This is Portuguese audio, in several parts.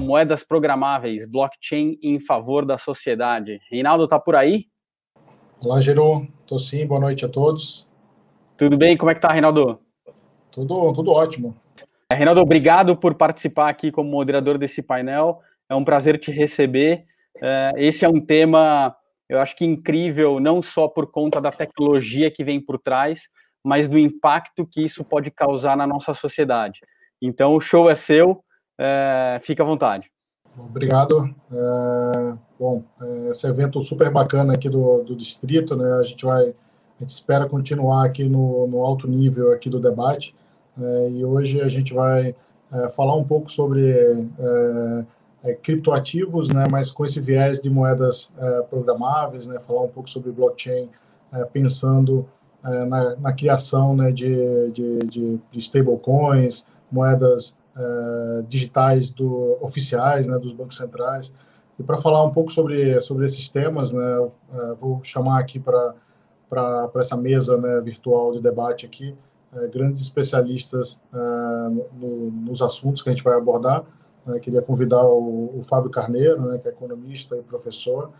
Moedas Programáveis, Blockchain em Favor da Sociedade. Reinaldo, está por aí? Olá, Geru. Estou sim, boa noite a todos. Tudo bem? Como é que tá, Reinaldo? Tudo, tudo ótimo. É, Reinaldo, obrigado por participar aqui como moderador desse painel. É um prazer te receber. É, esse é um tema, eu acho que incrível, não só por conta da tecnologia que vem por trás, mas do impacto que isso pode causar na nossa sociedade. Então, o show é seu, é, fica à vontade. Obrigado. É, bom, é, esse evento super bacana aqui do, do distrito, né? A gente vai, a gente espera continuar aqui no, no alto nível aqui do debate. É, e hoje a gente vai é, falar um pouco sobre é, é, criptoativos, né? Mas com esse viés de moedas programáveis, né? Falar um pouco sobre blockchain, pensando na, na, criação, né? De, de, de, de stablecoins, moedas uh, digitais do, oficiais né, dos bancos centrais. E para falar um pouco sobre, sobre esses temas, né, uh, vou chamar aqui para essa mesa né, virtual de debate aqui uh, grandes especialistas no, nos assuntos que a gente vai abordar. Né. queria convidar o, o Fábio Carneiro, né, que é economista e professor,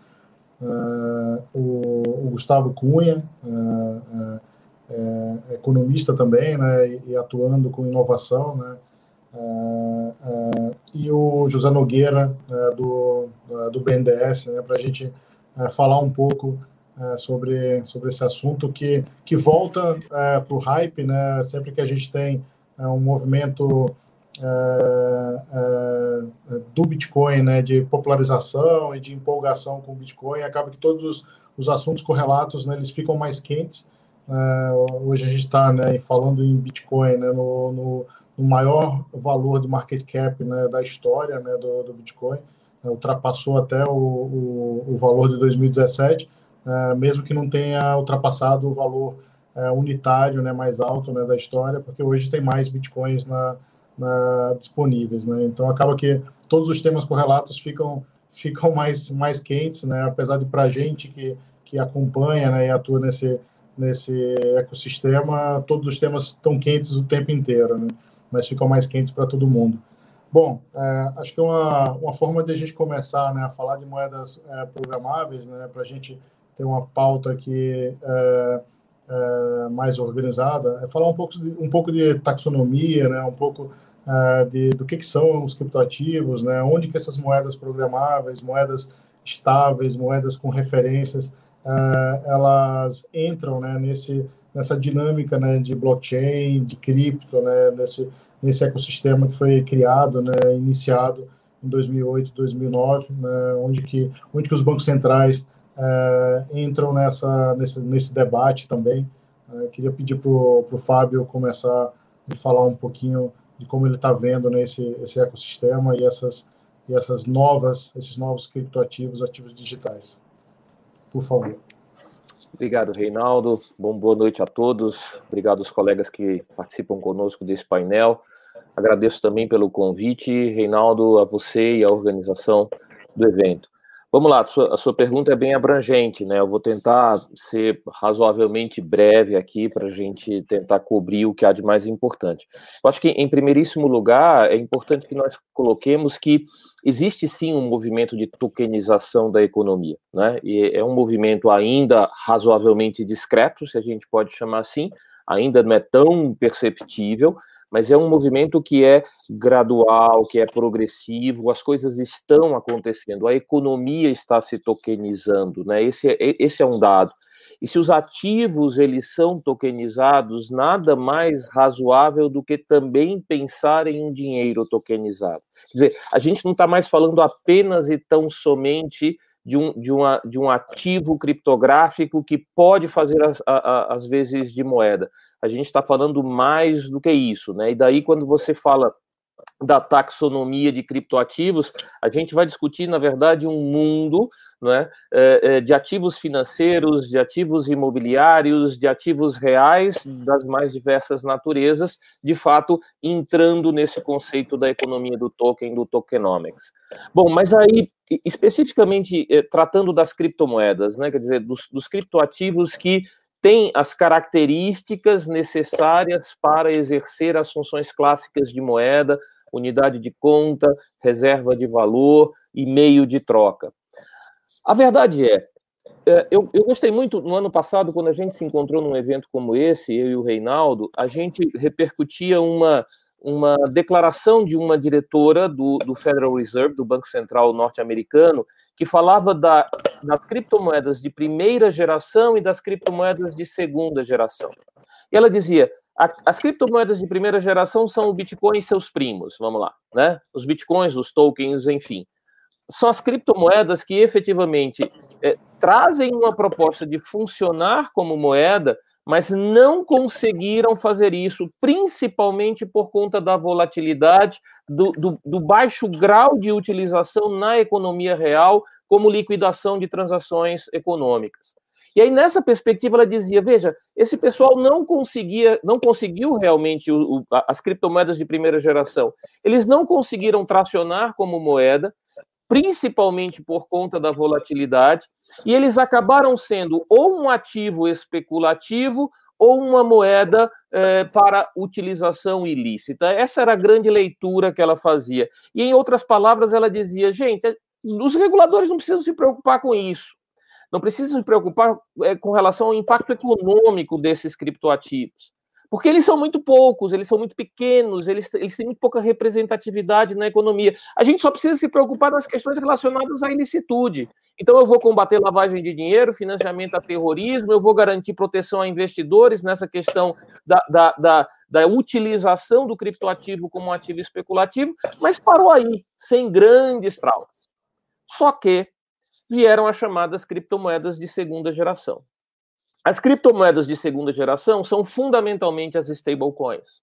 o, o, Gustavo Cunha, é, economista também, né, e, e, atuando com inovação, né, é, e o José Nogueira, é, do, do BNDES, né, para a gente falar um pouco sobre, sobre esse assunto que, que volta para o hype, né, sempre que a gente tem um movimento do Bitcoin, né, de popularização e de empolgação com o Bitcoin, acaba que todos os, os assuntos correlatos, né, eles ficam mais quentes. hoje a gente está né, falando em Bitcoin né, no, no o maior valor do market cap né, da história né, do, do Bitcoin, né, ultrapassou até o, o, o, valor de 2017, é, mesmo que não tenha ultrapassado o valor é, unitário né, mais alto né, da história, porque hoje tem mais Bitcoins na, na, disponíveis. Né? Então acaba que todos os temas correlatos ficam, ficam mais, mais quentes, né? apesar de para a gente que, que acompanha né, e atua nesse, nesse ecossistema, todos os temas estão quentes o tempo inteiro. Né? Mas ficam mais quentes para todo mundo. Bom, é, acho que uma, uma forma de a gente começar né, a falar de moedas é, programáveis, né, para a gente ter uma pauta aqui é, é, mais organizada, é falar um pouco de, um pouco de taxonomia, né, um pouco é, de, do que, que são os criptoativos, né, onde que essas moedas programáveis, moedas estáveis, moedas com referências, é, elas entram né, nesse nessa dinâmica né, de blockchain, de cripto, né, nesse, nesse ecossistema que foi criado, né, iniciado em 2008, 2009, né, onde, que, onde que os bancos centrais é, entram nessa, nesse, nesse debate também. É, queria pedir para o Fábio começar a falar um pouquinho de como ele está vendo né, esse, esse ecossistema e essas, e essas novas, esses novos criptoativos, ativos digitais. Por favor. Obrigado, Reinaldo. Bom, boa noite a todos. Obrigado aos colegas que participam conosco desse painel. Agradeço também pelo convite, Reinaldo, a você e a organização do evento. Vamos lá, a sua, pergunta é bem abrangente, né? Eu vou tentar ser razoavelmente breve aqui para a gente tentar cobrir o que há de mais importante. Eu acho que, em primeiríssimo lugar, é importante que nós coloquemos que existe sim um movimento de tokenização da economia, né? E é um movimento ainda razoavelmente discreto, se a gente pode chamar assim, ainda não é tão perceptível, mas é um movimento que é gradual, que é progressivo, as coisas estão acontecendo, a economia está se tokenizando, né? Esse é, esse é um dado. E se os ativos eles são tokenizados, nada mais razoável do que também pensar em um dinheiro tokenizado. Quer dizer, a gente não está mais falando apenas e tão somente de um, de, uma, de um ativo criptográfico que pode fazer as, as vezes de moeda a gente está falando mais do que isso, né? E daí, quando você fala da taxonomia de criptoativos, a gente vai discutir, na verdade, um mundo né, de ativos financeiros, de ativos imobiliários, de ativos reais das mais diversas naturezas, de fato, entrando nesse conceito da economia do token, do tokenomics. Bom, mas aí, especificamente eh, tratando das criptomoedas, né, quer dizer, dos, dos criptoativos que tem as características necessárias para exercer as funções clássicas de moeda, unidade de conta, reserva de valor e meio de troca. A verdade é, é, eu, eu, gostei muito no ano passado, quando a gente se encontrou num evento como esse, eu e o Reinaldo, a gente repercutia uma, uma declaração de uma diretora do, do Federal Reserve, do Banco Central norte-americano, que falava da, das criptomoedas de primeira geração e das criptomoedas de segunda geração. E ela dizia: a, as criptomoedas de primeira geração são o Bitcoin e seus primos, vamos lá, né? Os Bitcoins, os tokens, enfim. São as criptomoedas que efetivamente é, trazem uma proposta de funcionar como moeda, mas não conseguiram fazer isso, principalmente por conta da volatilidade, do, do, do, baixo grau de utilização na economia real como liquidação de transações econômicas. E aí, nessa perspectiva, ela dizia: veja, esse pessoal não conseguia, não conseguiu realmente o, o, as criptomoedas de primeira geração. Eles não conseguiram tracionar como moeda, principalmente por conta da volatilidade, e eles acabaram sendo ou um ativo especulativo ou uma moeda eh, para utilização ilícita. Essa era a grande leitura que ela fazia. E, em outras palavras, ela dizia: gente, os reguladores não precisam se preocupar com isso. Não precisam se preocupar eh, com relação ao impacto econômico desses criptoativos. Porque eles são muito poucos, eles são muito pequenos, eles, eles têm muito pouca representatividade na economia. A gente só precisa se preocupar nas questões relacionadas à ilicitude. Então, eu vou combater lavagem de dinheiro, financiamento a terrorismo, eu vou garantir proteção a investidores nessa questão da, da, da, da utilização do criptoativo como ativo especulativo, mas parou aí, sem grandes traumas. Só que vieram as chamadas criptomoedas de segunda geração. As criptomoedas de segunda geração são fundamentalmente as stablecoins.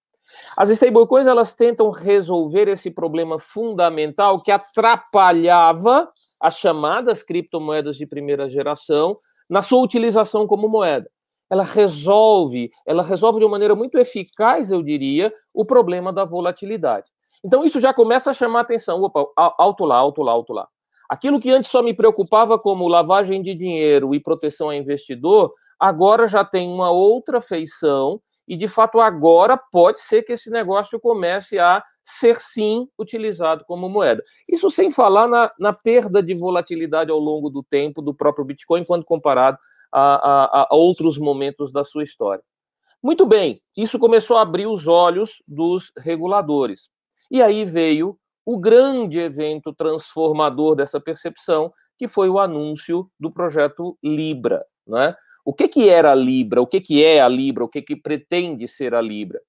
As stablecoins elas tentam resolver esse problema fundamental que atrapalhava as chamadas criptomoedas de primeira geração na sua utilização como moeda. Ela resolve, ela resolve de uma maneira muito eficaz, eu diria, o problema da volatilidade. Então isso já começa a chamar atenção. Opa, alto lá, alto lá, alto lá. Aquilo que antes só me preocupava como lavagem de dinheiro e proteção a investidor, agora já tem uma outra feição e, de fato, agora pode ser que esse negócio comece a ser, sim, utilizado como moeda. Isso sem falar na, na perda de volatilidade ao longo do tempo do próprio Bitcoin, quando comparado a, a, a outros momentos da sua história. Muito bem, isso começou a abrir os olhos dos reguladores. E aí veio o grande evento transformador dessa percepção, que foi o anúncio do projeto Libra. Né? O que, que era a Libra? O que, que é a Libra? O que, que pretende ser a Libra?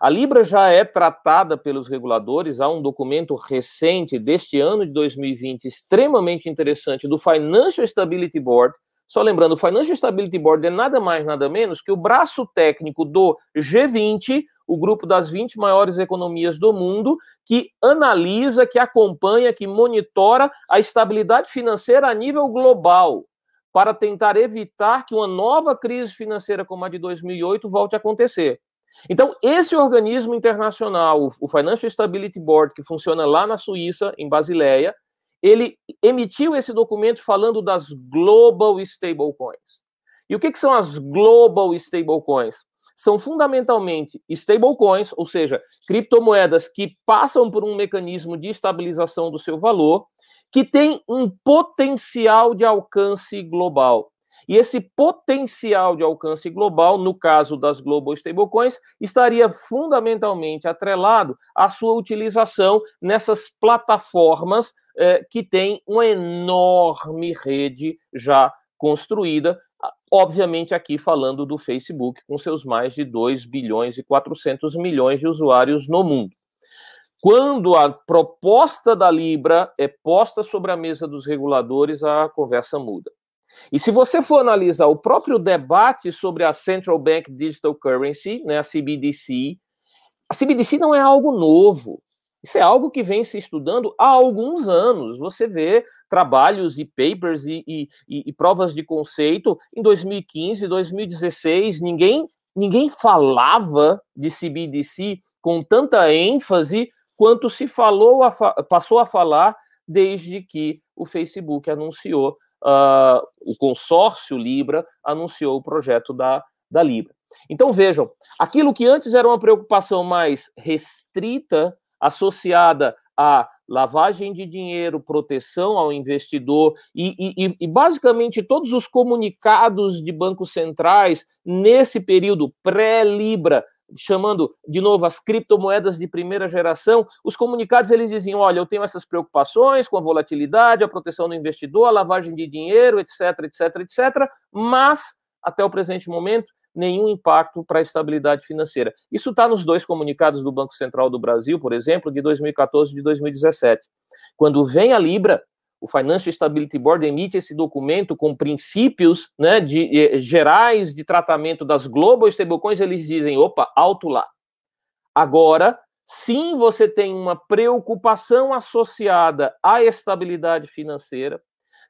A Libra já é tratada pelos reguladores, há um documento recente deste ano de 2020, extremamente interessante, do Financial Stability Board. Só lembrando, o Financial Stability Board é nada mais, nada menos que o braço técnico do G20, o grupo das 20 maiores economias do mundo, que analisa, que acompanha, que monitora a estabilidade financeira a nível global para tentar evitar que uma nova crise financeira como a de 2008 volte a acontecer. Então, esse organismo internacional, o Financial Stability Board, que funciona lá na Suíça, em Basileia, ele emitiu esse documento falando das Global Stablecoins. E o que, que são as Global Stablecoins? São fundamentalmente stablecoins, ou seja, criptomoedas que passam por um mecanismo de estabilização do seu valor que tem um potencial de alcance global. E esse potencial de alcance global, no caso das Global Stablecoins, estaria fundamentalmente atrelado à sua utilização nessas plataformas eh, que têm uma enorme rede já construída, obviamente aqui falando do Facebook, com seus mais de 2 bilhões e 400 milhões de usuários no mundo. Quando a proposta da Libra é posta sobre a mesa dos reguladores, a conversa muda. E se você for analisar o próprio debate sobre a Central Bank Digital Currency, né, a CBDC, a CBDC não é algo novo. Isso é algo que vem se estudando há alguns anos. Você vê trabalhos e papers e, e, e provas de conceito em 2015, 2016. Ninguém, ninguém falava de CBDC com tanta ênfase quanto se falou, a passou a falar desde que o Facebook anunciou, uh, o consórcio Libra anunciou o projeto da, da Libra. Então vejam, aquilo que antes era uma preocupação mais restrita associada a lavagem de dinheiro, proteção ao investidor e, e, e, basicamente todos os comunicados de bancos centrais nesse período pré-Libra, chamando de novo as criptomoedas de primeira geração, os comunicados eles diziam: olha, eu tenho essas preocupações com a volatilidade, a proteção do investidor, a lavagem de dinheiro, etc, etc, etc, mas até o presente momento nenhum impacto para a estabilidade financeira. Isso está nos dois comunicados do Banco Central do Brasil, por exemplo, de 2014 e de 2017. Quando vem a Libra, o Financial Stability Board emite esse documento com princípios né, de, eh, gerais de tratamento das global stablecoins, eles dizem, opa, alto lá. Agora, sim, você tem uma preocupação associada à estabilidade financeira,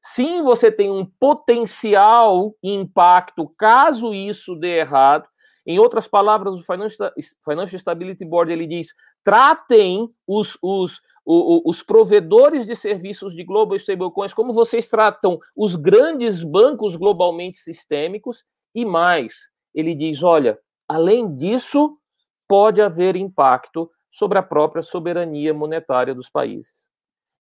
Sim, você tem um potencial impacto caso isso dê errado. Em outras palavras, o Financial Stability Board ele diz: tratem os, os, os, os provedores de serviços de global stablecoins como vocês tratam os grandes bancos globalmente sistêmicos e mais. Ele diz: olha, além disso, pode haver impacto sobre a própria soberania monetária dos países.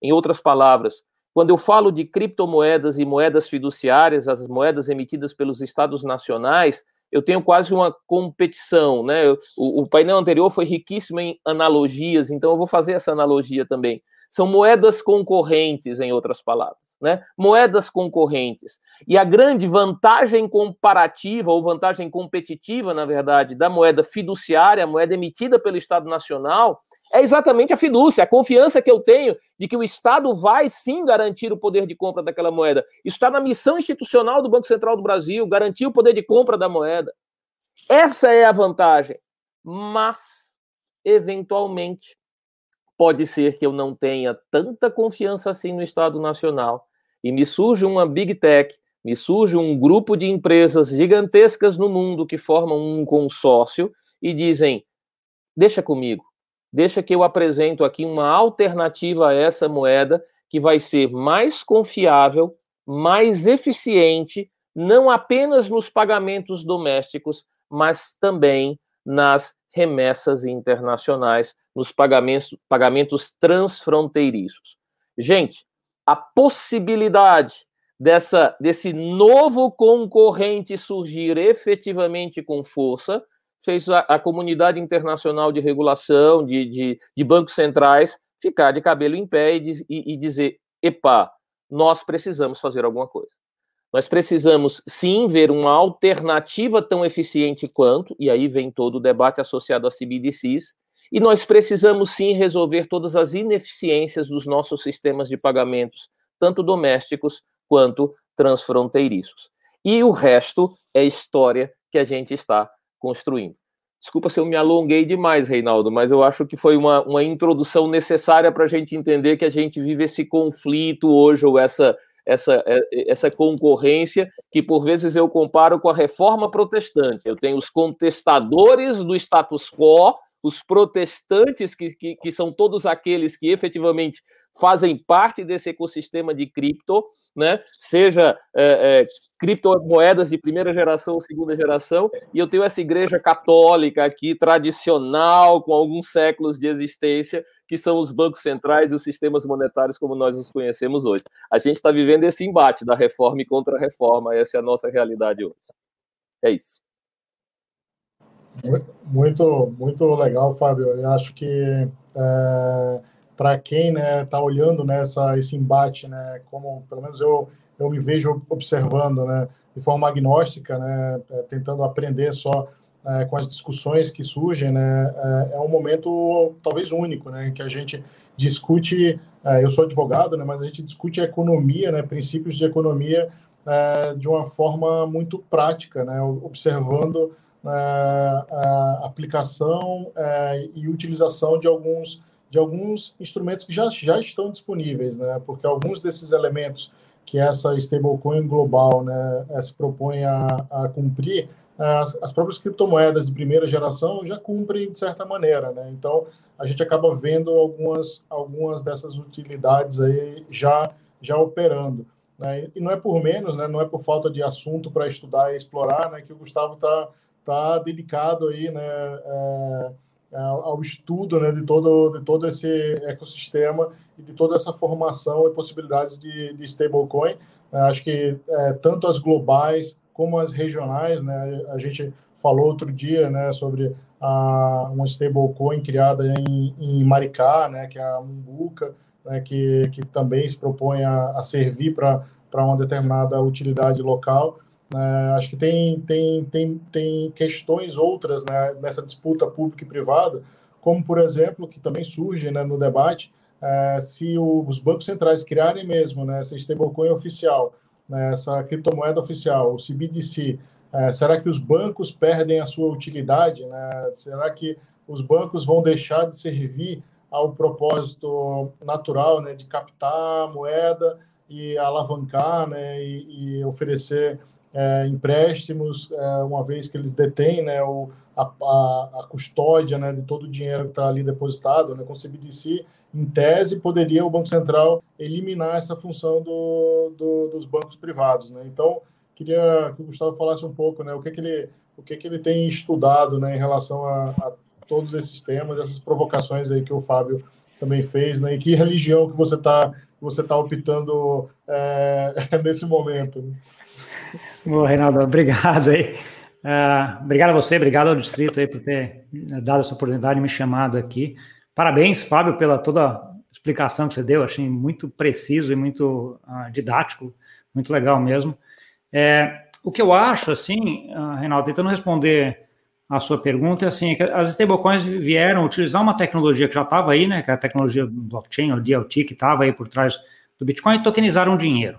Em outras palavras, quando eu falo de criptomoedas e moedas fiduciárias, as moedas emitidas pelos estados nacionais, eu tenho quase uma competição, né? O, o, painel anterior foi riquíssimo em analogias, então eu vou fazer essa analogia também. São moedas concorrentes, em outras palavras, né? Moedas concorrentes. E a grande vantagem comparativa, ou vantagem competitiva, na verdade, da moeda fiduciária, a moeda emitida pelo Estado Nacional, é exatamente a fidúcia, a confiança que eu tenho de que o Estado vai sim garantir o poder de compra daquela moeda. Isso está na missão institucional do Banco Central do Brasil, garantir o poder de compra da moeda. Essa é a vantagem. Mas, eventualmente, pode ser que eu não tenha tanta confiança assim no Estado Nacional e me surge uma Big Tech, me surge um grupo de empresas gigantescas no mundo que formam um consórcio e dizem: deixa comigo deixa que eu apresento aqui uma alternativa a essa moeda que vai ser mais confiável, mais eficiente, não apenas nos pagamentos domésticos, mas também nas remessas internacionais, nos pagamentos, pagamentos transfronteiriços. Gente, a possibilidade dessa, desse novo concorrente surgir efetivamente com força fez a, a comunidade internacional de regulação, de, de, de, bancos centrais, ficar de cabelo em pé e, e, e dizer: epa, nós precisamos fazer alguma coisa. Nós precisamos sim ver uma alternativa tão eficiente quanto, e aí vem todo o debate associado a CBDCs, e nós precisamos sim resolver todas as ineficiências dos nossos sistemas de pagamentos, tanto domésticos quanto transfronteiriços. E o resto é história que a gente está construindo. Desculpa se eu me alonguei demais, Reinaldo, mas eu acho que foi uma, uma introdução necessária para a gente entender que a gente vive esse conflito hoje, ou essa, essa, é, essa concorrência, que por vezes eu comparo com a reforma protestante. Eu tenho os contestadores do status quo, os protestantes, que, que, que são todos aqueles que efetivamente fazem parte desse ecossistema de cripto, né? seja é, é, criptomoedas de primeira geração ou segunda geração, e eu tenho essa igreja católica aqui, tradicional, com alguns séculos de existência, que são os bancos centrais e os sistemas monetários como nós os conhecemos hoje. A gente está vivendo esse embate da reforma e contra-reforma, essa é a nossa realidade hoje. É isso. Muito, muito legal, Fábio. Eu acho que é para quem está né, olhando nessa esse embate, né, como pelo menos eu eu me vejo observando, né, de forma agnóstica, né, é, tentando aprender só é, com as discussões que surgem, né, é, é, um momento talvez único, né, que a gente discute. É, eu sou advogado, né, mas a gente discute a economia, né, princípios de economia é, de uma forma muito prática, né, observando é, a aplicação e utilização de alguns de alguns instrumentos que já, já estão disponíveis, né? Porque alguns desses elementos que essa stablecoin global né, eh, se propõe a, a cumprir, as, as, próprias criptomoedas de primeira geração já cumprem de certa maneira, né? Então a gente acaba vendo algumas, algumas dessas utilidades aí já, já operando. Né? E não é por menos, né? não é por falta de assunto para estudar e explorar, né? que o Gustavo está tá dedicado aí, né? É, ao estudo né, de, todo, de todo esse ecossistema e de toda essa formação e possibilidades de, de stablecoin. acho que é, tanto as globais como as regionais, né, a gente falou outro dia né, sobre a, uma stablecoin criada em, em Maricá, né, que é a Mumbuca, né, que, que também se propõe a, a servir para uma determinada utilidade local. É, acho que tem, tem, tem, tem questões outras né, nessa disputa pública e privada, como, por exemplo, que também surge né, no debate, é, se o, os bancos centrais criarem mesmo né, essa stablecoin oficial, né, essa criptomoeda oficial, o CBDC, é, será que os bancos perdem a sua utilidade? Né? Será que os bancos vão deixar de servir ao propósito natural né, de captar moeda e alavancar né, e, e oferecer é, empréstimos, é, uma vez que eles detêm né, o, a, a, custódia né, de todo o dinheiro que está ali depositado, né, com o CBDC, em tese, poderia o Banco Central eliminar essa função do, do, dos bancos privados. Né? Então, queria que o Gustavo falasse um pouco né, o, que, que, ele, o que, que ele tem estudado né, em relação a, a todos esses temas, essas provocações aí que o Fábio também fez, né, e que religião que você está você tá optando é, nesse momento. Né? Bom, Reinaldo, obrigado aí. Uh, obrigado a você, obrigado ao Distrito aí por ter dado essa oportunidade e me chamado aqui. Parabéns, Fábio, pela toda explicação que você deu, achei muito preciso e muito uh, didático, muito legal mesmo. É, o que eu acho, assim, uh, Reinaldo, tentando responder a sua pergunta, é assim, que as stablecoins vieram utilizar uma tecnologia que já estava aí, né, que é a tecnologia blockchain, ou DLT, que estava aí por trás do Bitcoin, e tokenizaram dinheiro.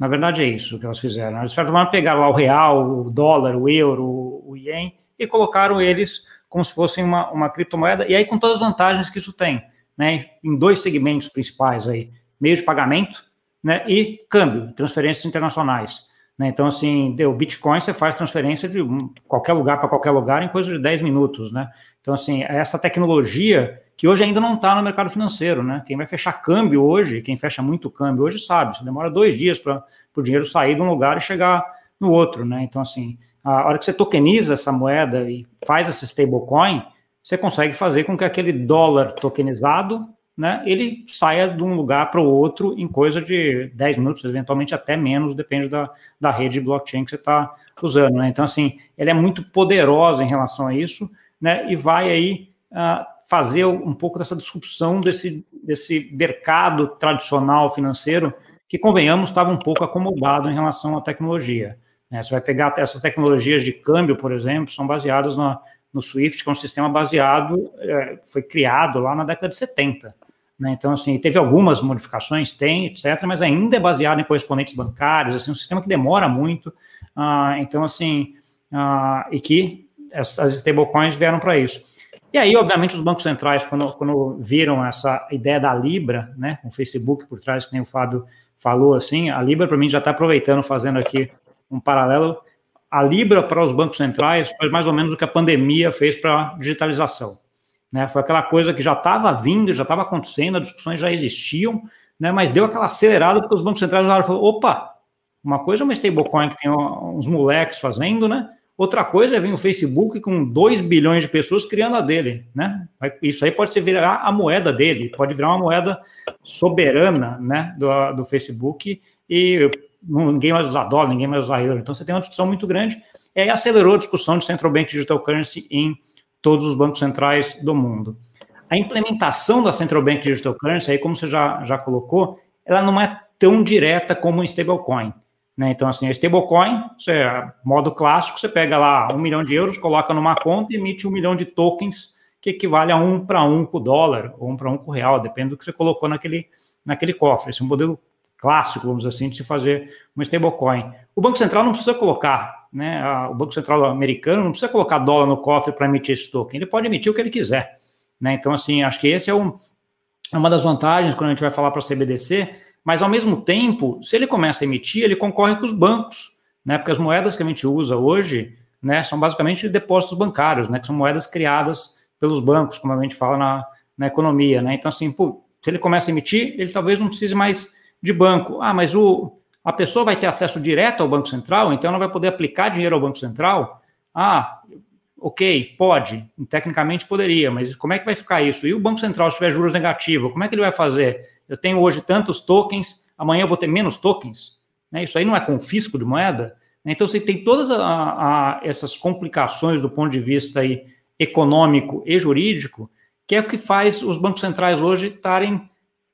Na verdade, é isso que elas fizeram. Elas pegaram lá o real, o dólar, o euro, o ien e colocaram eles como se fossem uma, uma criptomoeda, e aí com todas as vantagens que isso tem, né? Em dois segmentos principais aí: meio de pagamento né, e câmbio, transferências internacionais. Né? Então, assim, o Bitcoin você faz transferência de qualquer lugar para qualquer lugar em coisa de 10 minutos, né? Então, assim, essa tecnologia que hoje ainda não está no mercado financeiro, né? Quem vai fechar câmbio hoje, quem fecha muito câmbio hoje sabe, você demora dois dias para o dinheiro sair de um lugar e chegar no outro, né? Então, assim, a hora que você tokeniza essa moeda e faz essa stablecoin, você consegue fazer com que aquele dólar tokenizado, né, ele saia de um lugar para o outro em coisa de 10 minutos, eventualmente até menos, depende da, da rede blockchain que você está usando, né? Então, assim, ela é muito poderosa em relação a isso, né, e vai aí uh, fazer um pouco dessa disrupção desse, desse mercado tradicional financeiro que, convenhamos, estava um pouco acomodado em relação à tecnologia. Né? Você vai pegar essas tecnologias de câmbio, por exemplo, são baseadas na, no SWIFT, que é um sistema baseado, é, foi criado lá na década de 70. Né? Então, assim, teve algumas modificações, tem, etc., mas ainda é baseado em correspondentes bancários, assim, um sistema que demora muito. Ah, então, assim, ah, e que as stablecoins vieram para isso. E aí, obviamente, os bancos centrais, quando, quando viram essa ideia da Libra, né, o Facebook por trás, que nem o Fábio falou, assim, a Libra, para mim, já está aproveitando, fazendo aqui um paralelo. A Libra para os bancos centrais foi mais ou menos o que a pandemia fez para a digitalização. Né? Foi aquela coisa que já estava vindo, já estava acontecendo, as discussões já existiam, né? mas deu aquela acelerada porque os bancos centrais falaram, opa, uma coisa é uma stablecoin que tem uns moleques fazendo, né? Outra coisa é vir o Facebook com 2 bilhões de pessoas criando a dele, né? Isso aí pode virar a moeda dele, pode virar uma moeda soberana, né, do, do Facebook e ninguém mais usar dólar, ninguém mais usar euro. Então você tem uma discussão muito grande e aí acelerou a discussão de Central Bank Digital Currency em todos os bancos centrais do mundo. A implementação da Central Bank Digital Currency, aí como você já, já colocou, ela não é tão direta como um stablecoin. Né? Então, assim, a stablecoin, você, modo clássico, você pega lá um milhão de euros, coloca numa conta e emite um milhão de tokens, que equivale a um para um com o dólar, ou um para um com o real, depende do que você colocou naquele, naquele cofre. Esse é um modelo clássico, vamos assim, de se fazer uma stablecoin. O Banco Central não precisa colocar, né? O Banco Central americano não precisa colocar dólar no cofre para emitir esse token, ele pode emitir o que ele quiser. Né? Então, assim, acho que esse é, um, é uma das vantagens quando a gente vai falar para a CBDC, mas ao mesmo tempo, se ele começa a emitir, ele concorre com os bancos, né? Porque as moedas que a gente usa hoje, né, são basicamente depósitos bancários, né? Que são moedas criadas pelos bancos, como a gente fala na, na economia, né? Então, assim, pô, se ele começa a emitir, ele talvez não precise mais de banco. Ah, mas o, a pessoa vai ter acesso direto ao Banco Central, então ela vai poder aplicar dinheiro ao Banco Central. Ah, ok, pode, tecnicamente poderia, mas como é que vai ficar isso? E o Banco Central, se tiver juros negativos, como é que ele vai fazer? Eu tenho hoje tantos tokens, amanhã eu vou ter menos tokens? Né? Isso aí não é confisco de moeda? Então, você tem todas a, a, essas complicações do ponto de vista aí, econômico e jurídico, que é o que faz os bancos centrais hoje estarem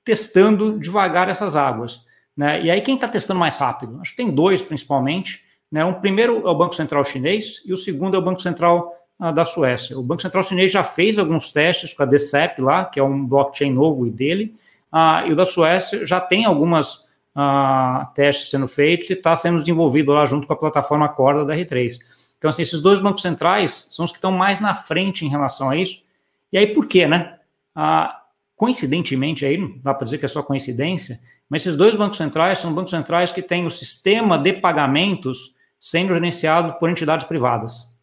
testando devagar essas águas. Né? E aí, quem está testando mais rápido? Acho que tem dois, principalmente. Né? O primeiro é o Banco Central chinês e o segundo é o Banco Central ah, da Suécia. O Banco Central chinês já fez alguns testes com a DCEP lá, que é um blockchain novo dele, ah, e o da Suécia já tem algumas ah, testes sendo feitos e está sendo desenvolvido lá junto com a plataforma Corda da R3. Então, assim, esses dois bancos centrais são os que estão mais na frente em relação a isso. E aí, por quê, né? Coincidentemente, aí não dá para dizer que é só coincidência, mas esses dois bancos centrais são bancos centrais que têm o sistema de pagamentos sendo gerenciado por entidades privadas.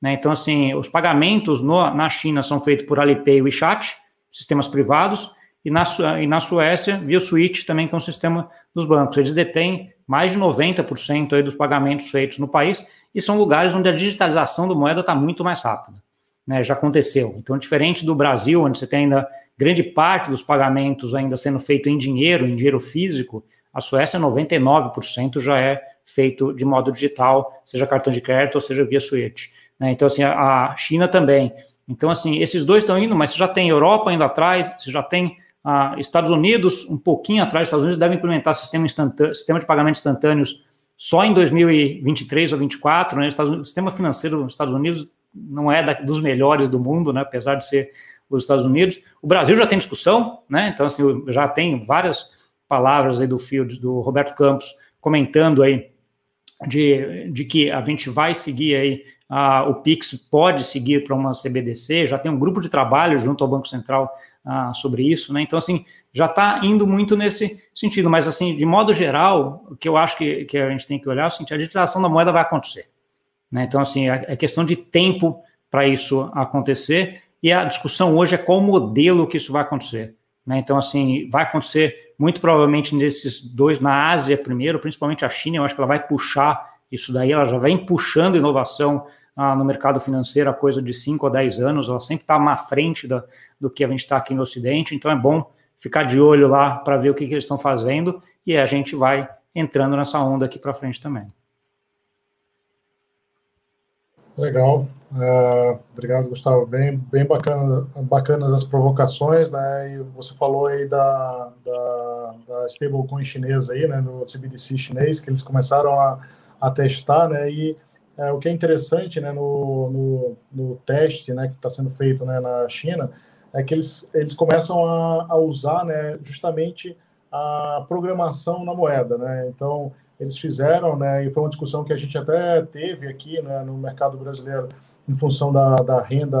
Né? Então, assim, os pagamentos no, na China são feitos por Alipay e WeChat, sistemas privados, e na, e na Suécia, via Switch, também que é um sistema dos bancos. Eles detêm mais de 90% aí dos pagamentos feitos no país, e são lugares onde a digitalização da moeda está muito mais rápida. Né? Já aconteceu. Então, diferente do Brasil, onde você tem ainda grande parte dos pagamentos ainda sendo feito em dinheiro, em dinheiro físico, a Suécia 99% já é feito de modo digital, seja cartão de crédito ou seja via Switch. Né? Então, assim, a China também. Então, assim, esses dois estão indo, mas você já tem Europa indo atrás, você já tem ah, Estados Unidos um pouquinho atrás. Estados Unidos deve implementar sistema, sistema de pagamentos instantâneos só em 2023 ou 2024. Né? o sistema financeiro dos Estados Unidos não é da, dos melhores do mundo, né? apesar de ser os Estados Unidos. O Brasil já tem discussão, né? então, assim, já tem várias palavras aí do Field, do Roberto Campos, comentando aí de, de que a gente vai seguir aí, uh, o Pix pode seguir para uma CBDC, já tem um grupo de trabalho junto ao Banco Central uh, sobre isso, né? Então, assim, já está indo muito nesse sentido, mas, assim, de modo geral, o que eu acho que, que a gente tem que olhar é o seguinte, a digitalização da moeda vai acontecer, né? Então, assim, é, é questão de tempo para isso acontecer, e a discussão hoje é qual modelo que isso vai acontecer, né? Então, assim, vai acontecer muito provavelmente nesses dois, na Ásia primeiro, principalmente a China, eu acho que ela vai puxar isso daí, ela já vem puxando inovação ah, no mercado financeiro há coisa de 5 a 10 anos, ela sempre está na frente da, do que a gente está aqui no Ocidente, então é bom ficar de olho lá para ver o que, que eles estão fazendo e a gente vai entrando nessa onda aqui para frente também. Legal. Uh, obrigado, Gustavo. Bem, bem bacana, bacanas as provocações, né? E você falou aí da, da, da stablecoin chinesa aí, né? Do CBDC chinês, que eles começaram a, a testar, né? E é, o que é interessante, né? No, no, no teste, né? Que está sendo feito né, na China, é que eles, eles começam a, a usar, né? Justamente a programação na moeda, né? Então, eles fizeram, né? E foi uma discussão que a gente até teve aqui né, no mercado brasileiro em função da, da renda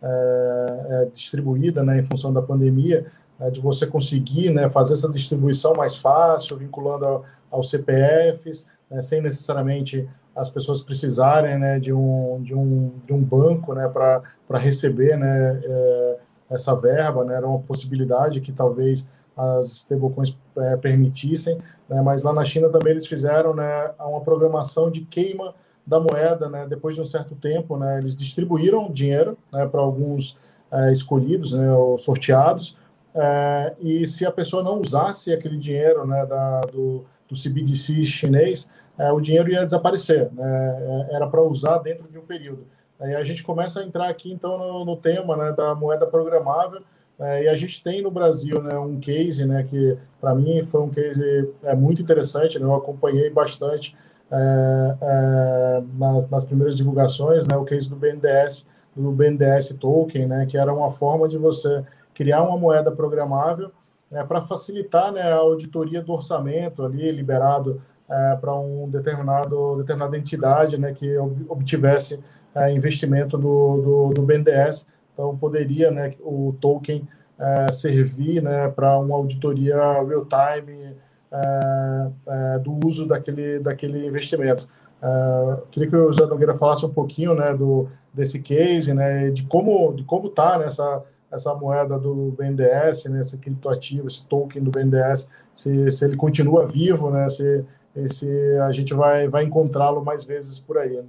é, é, distribuída, né, em função da pandemia, é, de você conseguir né, fazer essa distribuição mais fácil, vinculando ao, aos CPFs, né, sem necessariamente as pessoas precisarem né, de, um, de, um, de um banco né, para receber né, é, essa verba, né, era uma possibilidade que talvez as stablecoins é, permitissem, né, mas lá na China também eles fizeram né, uma programação de queima da moeda, né, depois de um certo tempo, né, eles distribuíram dinheiro né, para alguns é, escolhidos, né, ou sorteados, é, e se a pessoa não usasse aquele dinheiro né, da, do, do CBDC chinês, é, o dinheiro ia desaparecer, né, é, era para usar dentro de um período. Aí a gente começa a entrar aqui, então, no, no tema né, da moeda programável, é, e a gente tem no Brasil né, um case né, que, para mim, foi um case é, muito interessante, né, eu acompanhei bastante, é, é, nas, nas, primeiras divulgações, né, o case do BNDES, do BNDES Token, né, que era uma forma de você criar uma moeda programável né, para facilitar né, a auditoria do orçamento ali liberado é, para um determinado determinada entidade né, que obtivesse é, investimento do, do, do, BNDES. Então poderia né, o token é, servir né, para uma auditoria real time é, é, do uso daquele, daquele investimento. É, queria que o José Nogueira falasse um pouquinho né, do, desse case, né, de como de como está nessa essa moeda do BNDES, né, esse criptoativo, esse token do BNDES, se, se ele continua vivo, né, se, se a gente vai, vai encontrá-lo mais vezes por aí. Né?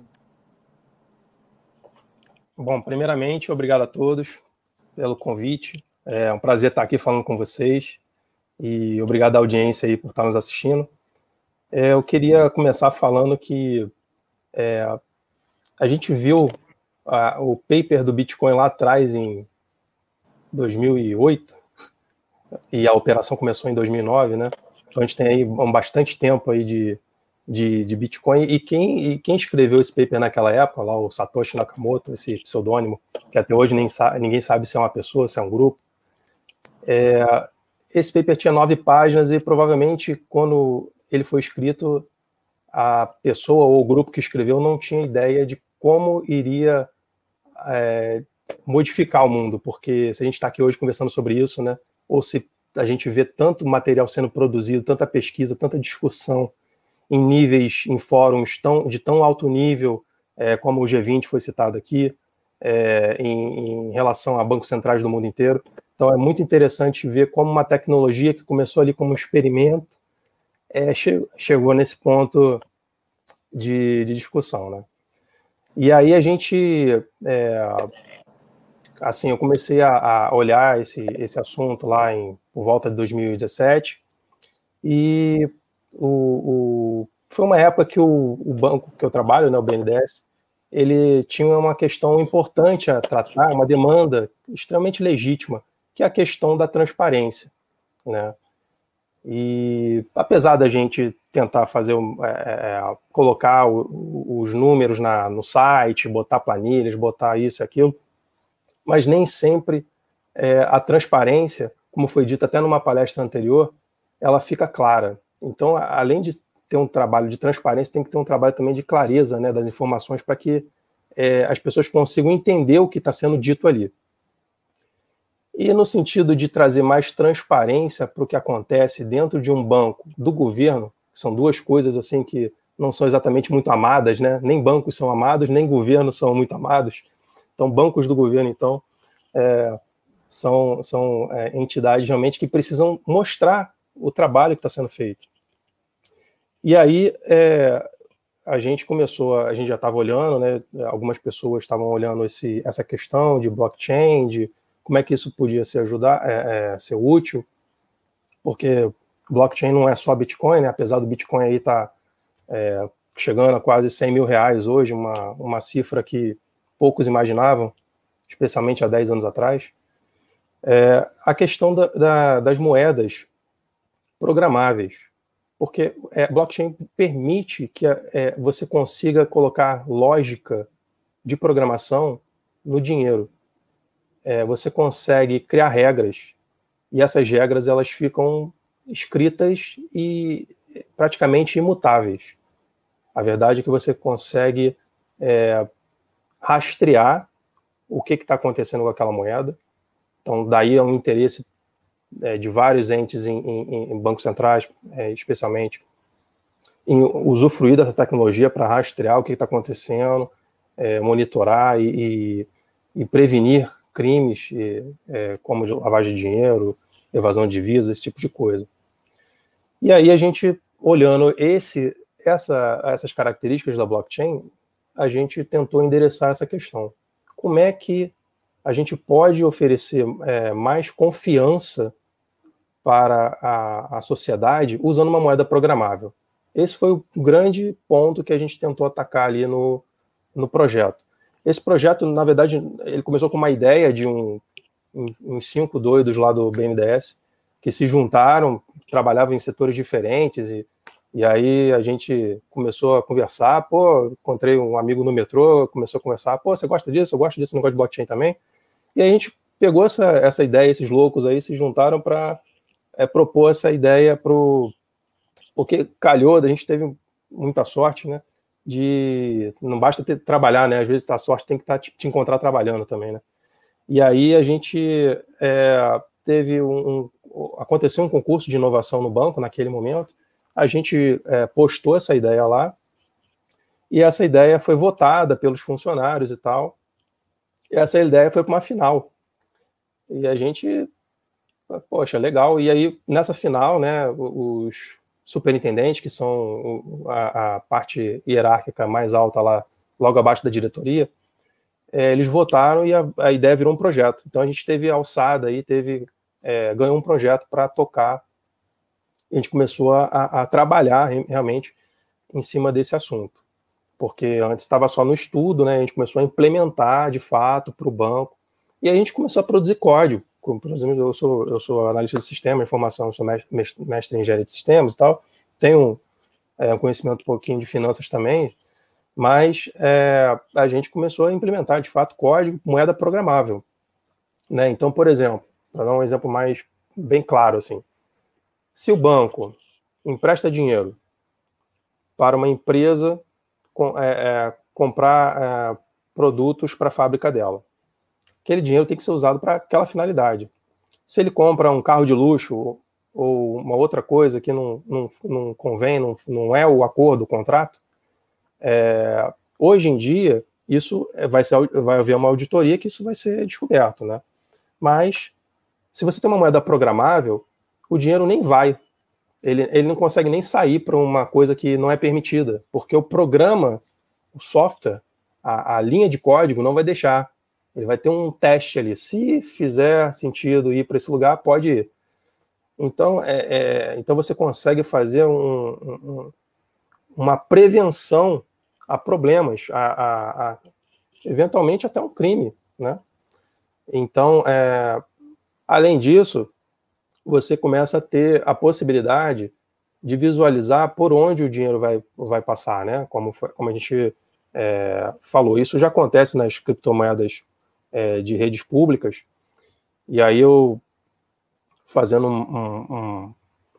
Bom, primeiramente, obrigado a todos pelo convite. É um prazer estar aqui falando com vocês e obrigado à audiência aí por estar nos assistindo. É, eu queria começar falando que é, a gente viu a, o paper do Bitcoin lá atrás em 2008 e a operação começou em 2009, né? Então a gente tem aí um bastante tempo aí de, de, de Bitcoin e quem, e quem escreveu esse paper naquela época, lá o Satoshi Nakamoto, esse pseudônimo, que até hoje nem ninguém sabe se é uma pessoa, se é um grupo, é, esse paper tinha nove páginas e provavelmente quando ele foi escrito, a pessoa ou o grupo que escreveu não tinha ideia de como iria é, modificar o mundo, porque se a gente está aqui hoje conversando sobre isso, né, ou se a gente vê tanto material sendo produzido, tanta pesquisa, tanta discussão em níveis, em fóruns tão, de tão alto nível, é, como o G20 foi citado aqui, é, em, em, relação a bancos centrais do mundo inteiro. Então é muito interessante ver como uma tecnologia que começou ali como um experimento é, che chegou nesse ponto de, de, discussão, né? E aí a gente, é, assim, eu comecei a, a, olhar esse, esse assunto lá em por volta de 2017 e o, o foi uma época que o, o, banco que eu trabalho, né, o BNDES, ele tinha uma questão importante a tratar, uma demanda extremamente legítima, que é a questão da transparência, né? E apesar da gente tentar fazer, é, é, colocar o, os números na, no site, botar planilhas, botar isso e aquilo, mas nem sempre é, a transparência, como foi dito até numa palestra anterior, ela fica clara. Então, além de ter um trabalho de transparência, tem que ter um trabalho também de clareza né, das informações para que é, as pessoas consigam entender o que está sendo dito ali. E no sentido de trazer mais transparência para o que acontece dentro de um banco do governo, são duas coisas assim que não são exatamente muito amadas, né? Nem bancos são amados, nem governos são muito amados. Então, bancos do governo, então, é, são, são é, entidades realmente que precisam mostrar o trabalho que está sendo feito. E aí é, a gente começou, a gente já estava olhando, né? Algumas pessoas estavam olhando esse, essa questão de blockchain, de como é que isso podia se ajudar, é, é, ser útil, porque blockchain não é só Bitcoin, né? apesar do Bitcoin aí estar tá, é, chegando a quase 100 mil reais hoje, uma, uma cifra que poucos imaginavam, especialmente há 10 anos atrás. É, a questão da, da, das moedas programáveis, porque é, blockchain permite que é, você consiga colocar lógica de programação no dinheiro é, você consegue criar regras e essas regras elas ficam escritas e praticamente imutáveis. A verdade é que você consegue é, rastrear o que está acontecendo com aquela moeda. Então, daí é um interesse é, de vários entes em, em, em bancos centrais, é, especialmente, em usufruir dessa tecnologia para rastrear o que está acontecendo, é, monitorar e, e, e prevenir crimes, é, como lavagem de dinheiro, evasão de divisas, esse tipo de coisa. E aí a gente, olhando esse, essa, essas características da blockchain, a gente tentou endereçar essa questão. Como é que a gente pode oferecer é, mais confiança para a, a sociedade usando uma moeda programável? Esse foi o grande ponto que a gente tentou atacar ali no, no projeto. Esse projeto, na verdade, ele começou com uma ideia de um, uns cinco doidos lá do BNDES que se juntaram, trabalhavam em setores diferentes e, e aí a gente começou a conversar, pô, encontrei um amigo no metrô, começou a conversar, pô, você gosta disso? Eu gosto desse negócio de blockchain também. E a gente pegou essa, essa ideia, esses loucos aí se juntaram para é, propor essa ideia pro porque calhou, a gente teve muita sorte, né? de não basta ter, trabalhar, né? Às vezes a sorte tem que tá, te, te encontrar trabalhando também, né? E aí a gente é, teve um, um, aconteceu um concurso de inovação no banco naquele momento. A gente é, postou essa ideia lá e essa ideia foi votada pelos funcionários e tal. E essa ideia foi para uma final. E a gente, poxa, legal. E aí nessa final, né? Os superintendente, que são a, a, parte hierárquica mais alta lá, logo abaixo da diretoria, é, eles votaram e a, a, ideia virou um projeto. Então a gente teve alçada aí, teve é, ganhou um projeto para tocar. A gente começou a, a, trabalhar realmente em cima desse assunto, porque antes estava só no estudo, né? A gente começou a implementar de fato para o banco e a gente começou a produzir código. Como, por exemplo, eu sou eu sou analista de sistema, informação, sou mestre, mestre em engenharia de sistemas e tal. Tenho é, um conhecimento um pouquinho de finanças também mas é, a gente começou a implementar, de fato, código, moeda programável. Né? Então, por exemplo, para dar um exemplo mais bem claro, assim, se o banco empresta dinheiro para uma empresa com, é, é, comprar é, produtos para a fábrica dela, aquele dinheiro tem que ser usado para aquela finalidade. Se ele compra um carro de luxo ou uma outra coisa que não, não, não convém, não, não é o acordo, o contrato, é, hoje em dia, isso vai, ser, vai haver uma auditoria que isso vai ser descoberto, né? Mas, se você tem uma moeda programável, o dinheiro nem vai. Ele, ele não consegue nem sair para uma coisa que não é permitida, porque o programa, o software, a, a linha de código não vai deixar. Ele vai ter um teste ali. Se fizer sentido ir para esse lugar, pode ir. Então, é, é, então você consegue fazer um, um, uma prevenção a problemas, a, a, a eventualmente até um crime, né? Então, é, além disso, você começa a ter a possibilidade de visualizar por onde o dinheiro vai, vai passar, né? Como, como a gente é, falou, isso já acontece nas criptomoedas é, de redes públicas. E aí eu fazendo um, um, um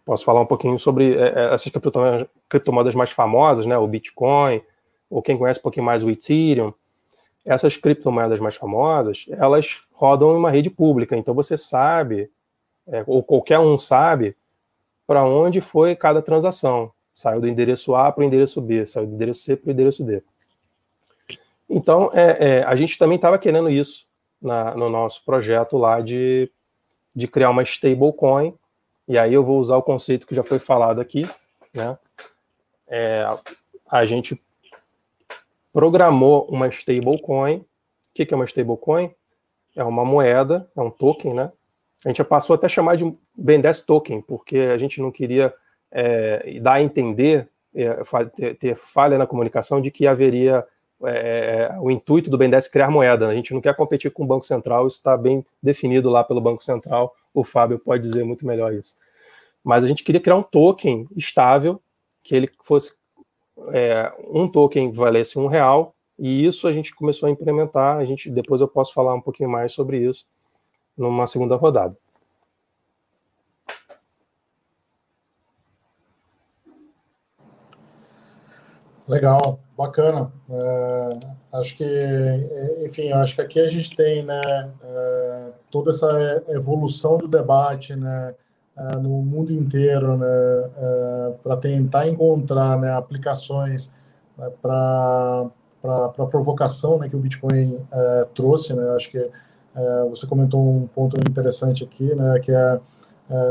posso falar um pouquinho sobre é, é, essas criptomoedas, criptomoedas mais famosas, né? O Bitcoin, ou quem conhece um pouquinho mais o Ethereum, essas criptomoedas mais famosas, elas rodam em uma rede pública, então você sabe, é, ou qualquer um sabe, para onde foi cada transação. Saiu do endereço A para o endereço B, saiu do endereço C para o endereço D. Então, é, é, a gente também estava querendo isso na, no nosso projeto lá de, de criar uma stablecoin, e aí eu vou usar o conceito que já foi falado aqui, né? É, a gente programou uma stablecoin. O que, é uma stablecoin? É uma moeda, é um token, né? A gente passou até a chamar de BNDES token, porque a gente não queria é, dar a entender, é, ter, ter, falha na comunicação de que haveria é, o intuito do BNDES criar moeda. Né? A gente não quer competir com o Banco Central, isso está bem definido lá pelo Banco Central. O Fábio pode dizer muito melhor isso. Mas a gente queria criar um token estável, que ele fosse é, um token valesse um real, e isso a gente começou a implementar. A gente depois eu posso falar um pouquinho mais sobre isso numa segunda rodada. Legal, bacana. É, acho que, enfim, acho que aqui a gente tem, né, é, toda essa evolução do debate, né, é, no mundo inteiro, né, para tentar encontrar né, aplicações né, para a provocação né, que o Bitcoin trouxe. Né, acho que você comentou um ponto interessante aqui, né, que é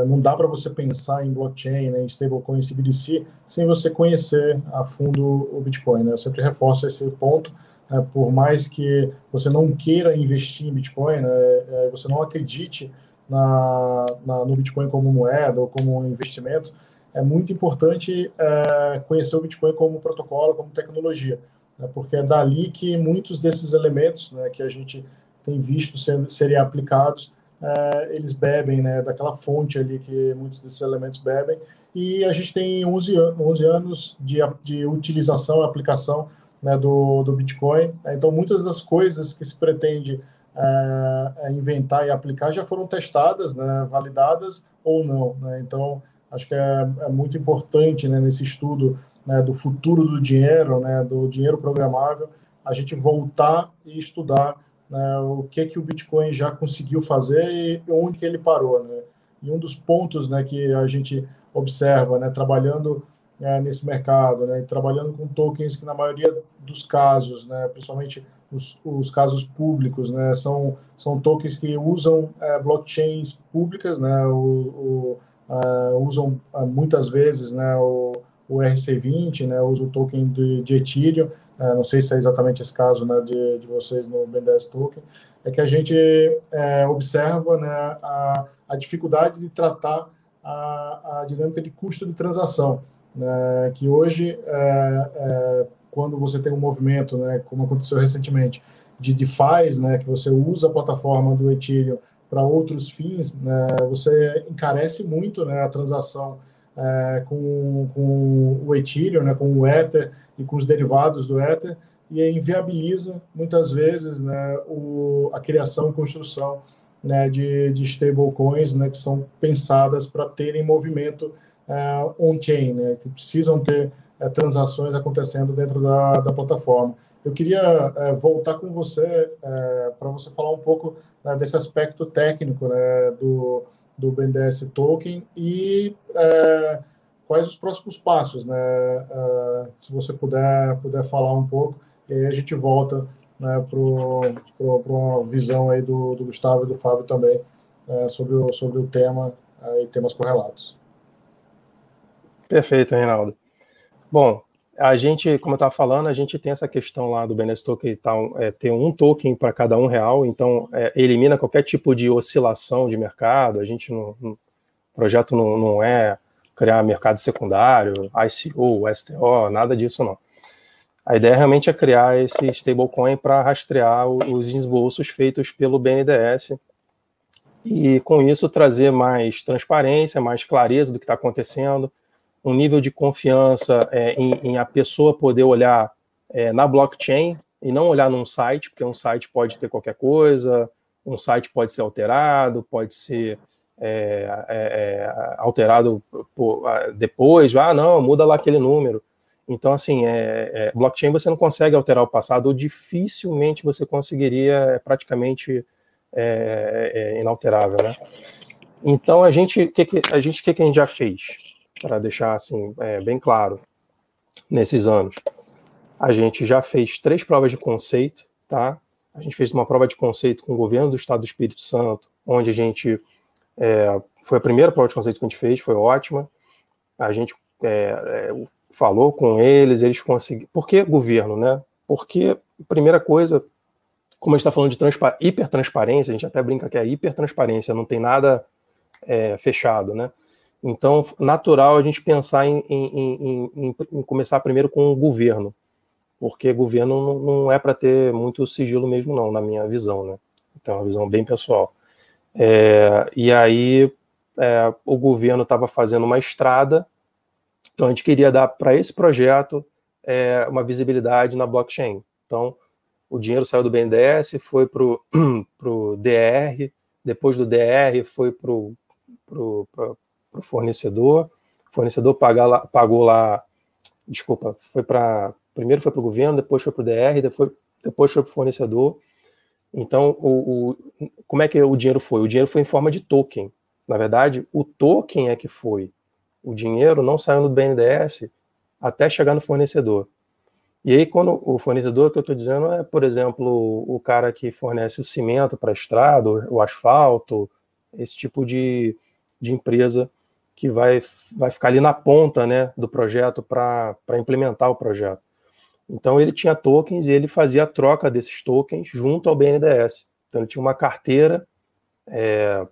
não dá para você pensar em blockchain, né, em stablecoin, em CBDC, sem você conhecer a fundo o Bitcoin. Né? Eu sempre reforço esse ponto, né, por mais que você não queira investir em Bitcoin, né, você não acredite na, na, no Bitcoin como moeda ou como investimento, é muito importante é, conhecer o Bitcoin como protocolo, como tecnologia, né, porque é dali que muitos desses elementos né, que a gente tem visto ser, serem aplicados, é, eles bebem né, daquela fonte ali que muitos desses elementos bebem, e a gente tem 11, 11 anos de, de utilização, aplicação né, do, do Bitcoin, então muitas das coisas que se pretende é, inventar e aplicar já foram testadas, né, validadas ou não. Né? Então, acho que é, é muito importante né, nesse estudo né, do futuro do dinheiro, né, do dinheiro programável, a gente voltar e estudar né, o que que o Bitcoin já conseguiu fazer e onde que ele parou. Né? E um dos pontos né, que a gente observa, né, trabalhando é, nesse mercado, né, trabalhando com tokens que na maioria dos casos, né, principalmente os, os casos públicos, né? São, são tokens que usam é, blockchains públicas, né? O, o uh, usam uh, muitas vezes, né? O, o RC20, né, usa o token de, de Ethereum, é, não sei se é exatamente esse caso né, de, de vocês no BNDES Token, é que a gente é, observa né, a, a dificuldade de tratar a, a dinâmica de custo de transação, né, que hoje, é, é, quando você tem um movimento, né, como aconteceu recentemente, de DeFi, né, que você usa a plataforma do Ethereum para outros fins, né, você encarece muito né, a transação é, com, com o Ethereum, né, com o Ether e com os derivados do Ether, e inviabiliza muitas vezes né, o, a criação e construção né, de, de stablecoins né, que são pensadas para terem movimento uh, on-chain, né, que precisam ter uh, transações acontecendo dentro da, da plataforma. Eu queria voltar com você para você falar um pouco né, desse aspecto técnico né, do, do BNDES Token e quais os próximos passos, né? se você puder, puder falar um pouco, e aí a gente volta né, para uma visão aí do, do, Gustavo e do Fábio também é, sobre, o, sobre o tema é, e temas correlatos. Perfeito, Reinaldo. Bom, a gente, como eu estava falando, a gente tem essa questão lá do Benes Token tá, é, ter um token para cada um real, então é, elimina qualquer tipo de oscilação de mercado. A gente não o projeto não, não é criar mercado secundário, ICO, STO, nada disso não. A ideia realmente é criar esse stablecoin para rastrear os esboços feitos pelo BNDES e, com isso, trazer mais transparência, mais clareza do que está acontecendo, um nível de confiança é, em, em, a pessoa poder olhar é, na blockchain e não olhar num site, porque um site pode ter qualquer coisa, um site pode ser alterado, pode ser é, é, é alterado por, depois, ah, não, muda lá aquele número. Então, assim, é, blockchain você não consegue alterar o passado, ou dificilmente você conseguiria, é praticamente inalterável, né? Então, a gente, o que, que, a gente, que, que a gente já fez? Para deixar, assim, é, bem claro, nesses anos. A gente já fez três provas de conceito, tá? A gente fez uma prova de conceito com o governo do Estado do Espírito Santo, onde a gente, é, foi a primeira prova de conceito que a gente fez, foi ótima. A gente, é, falou com eles, eles conseguiram. Por que governo, né? Porque, primeira coisa, como a gente está falando de transpa... hipertransparência, a gente até brinca que é hipertransparência, não tem nada é, fechado, né? Então, natural a gente pensar em, em, em, em começar primeiro com o governo, porque governo não é para ter muito sigilo mesmo, não, na minha visão, né? Então, é uma visão bem pessoal. É, e aí, é, o governo estava fazendo uma estrada então, a gente queria dar para esse projeto é, uma visibilidade na blockchain. Então, o dinheiro saiu do BNDES, foi para o DR, depois do DR foi para o fornecedor, o fornecedor lá, pagou lá, desculpa, foi para, primeiro foi para o governo, depois foi para o DR, depois, depois foi para o fornecedor. Então, o, o, como é que o dinheiro foi? O dinheiro foi em forma de token. Na verdade, o token é que foi o dinheiro não saiu do BNDES até chegar no fornecedor. E aí, quando o fornecedor que eu estou dizendo é, por exemplo, o cara que fornece o cimento para a estrada, o asfalto, esse tipo de, de empresa que vai, vai ficar ali na ponta né, do projeto para implementar o projeto. Então, ele tinha tokens e ele fazia a troca desses tokens junto ao BNDES. Então, ele tinha uma carteira, é,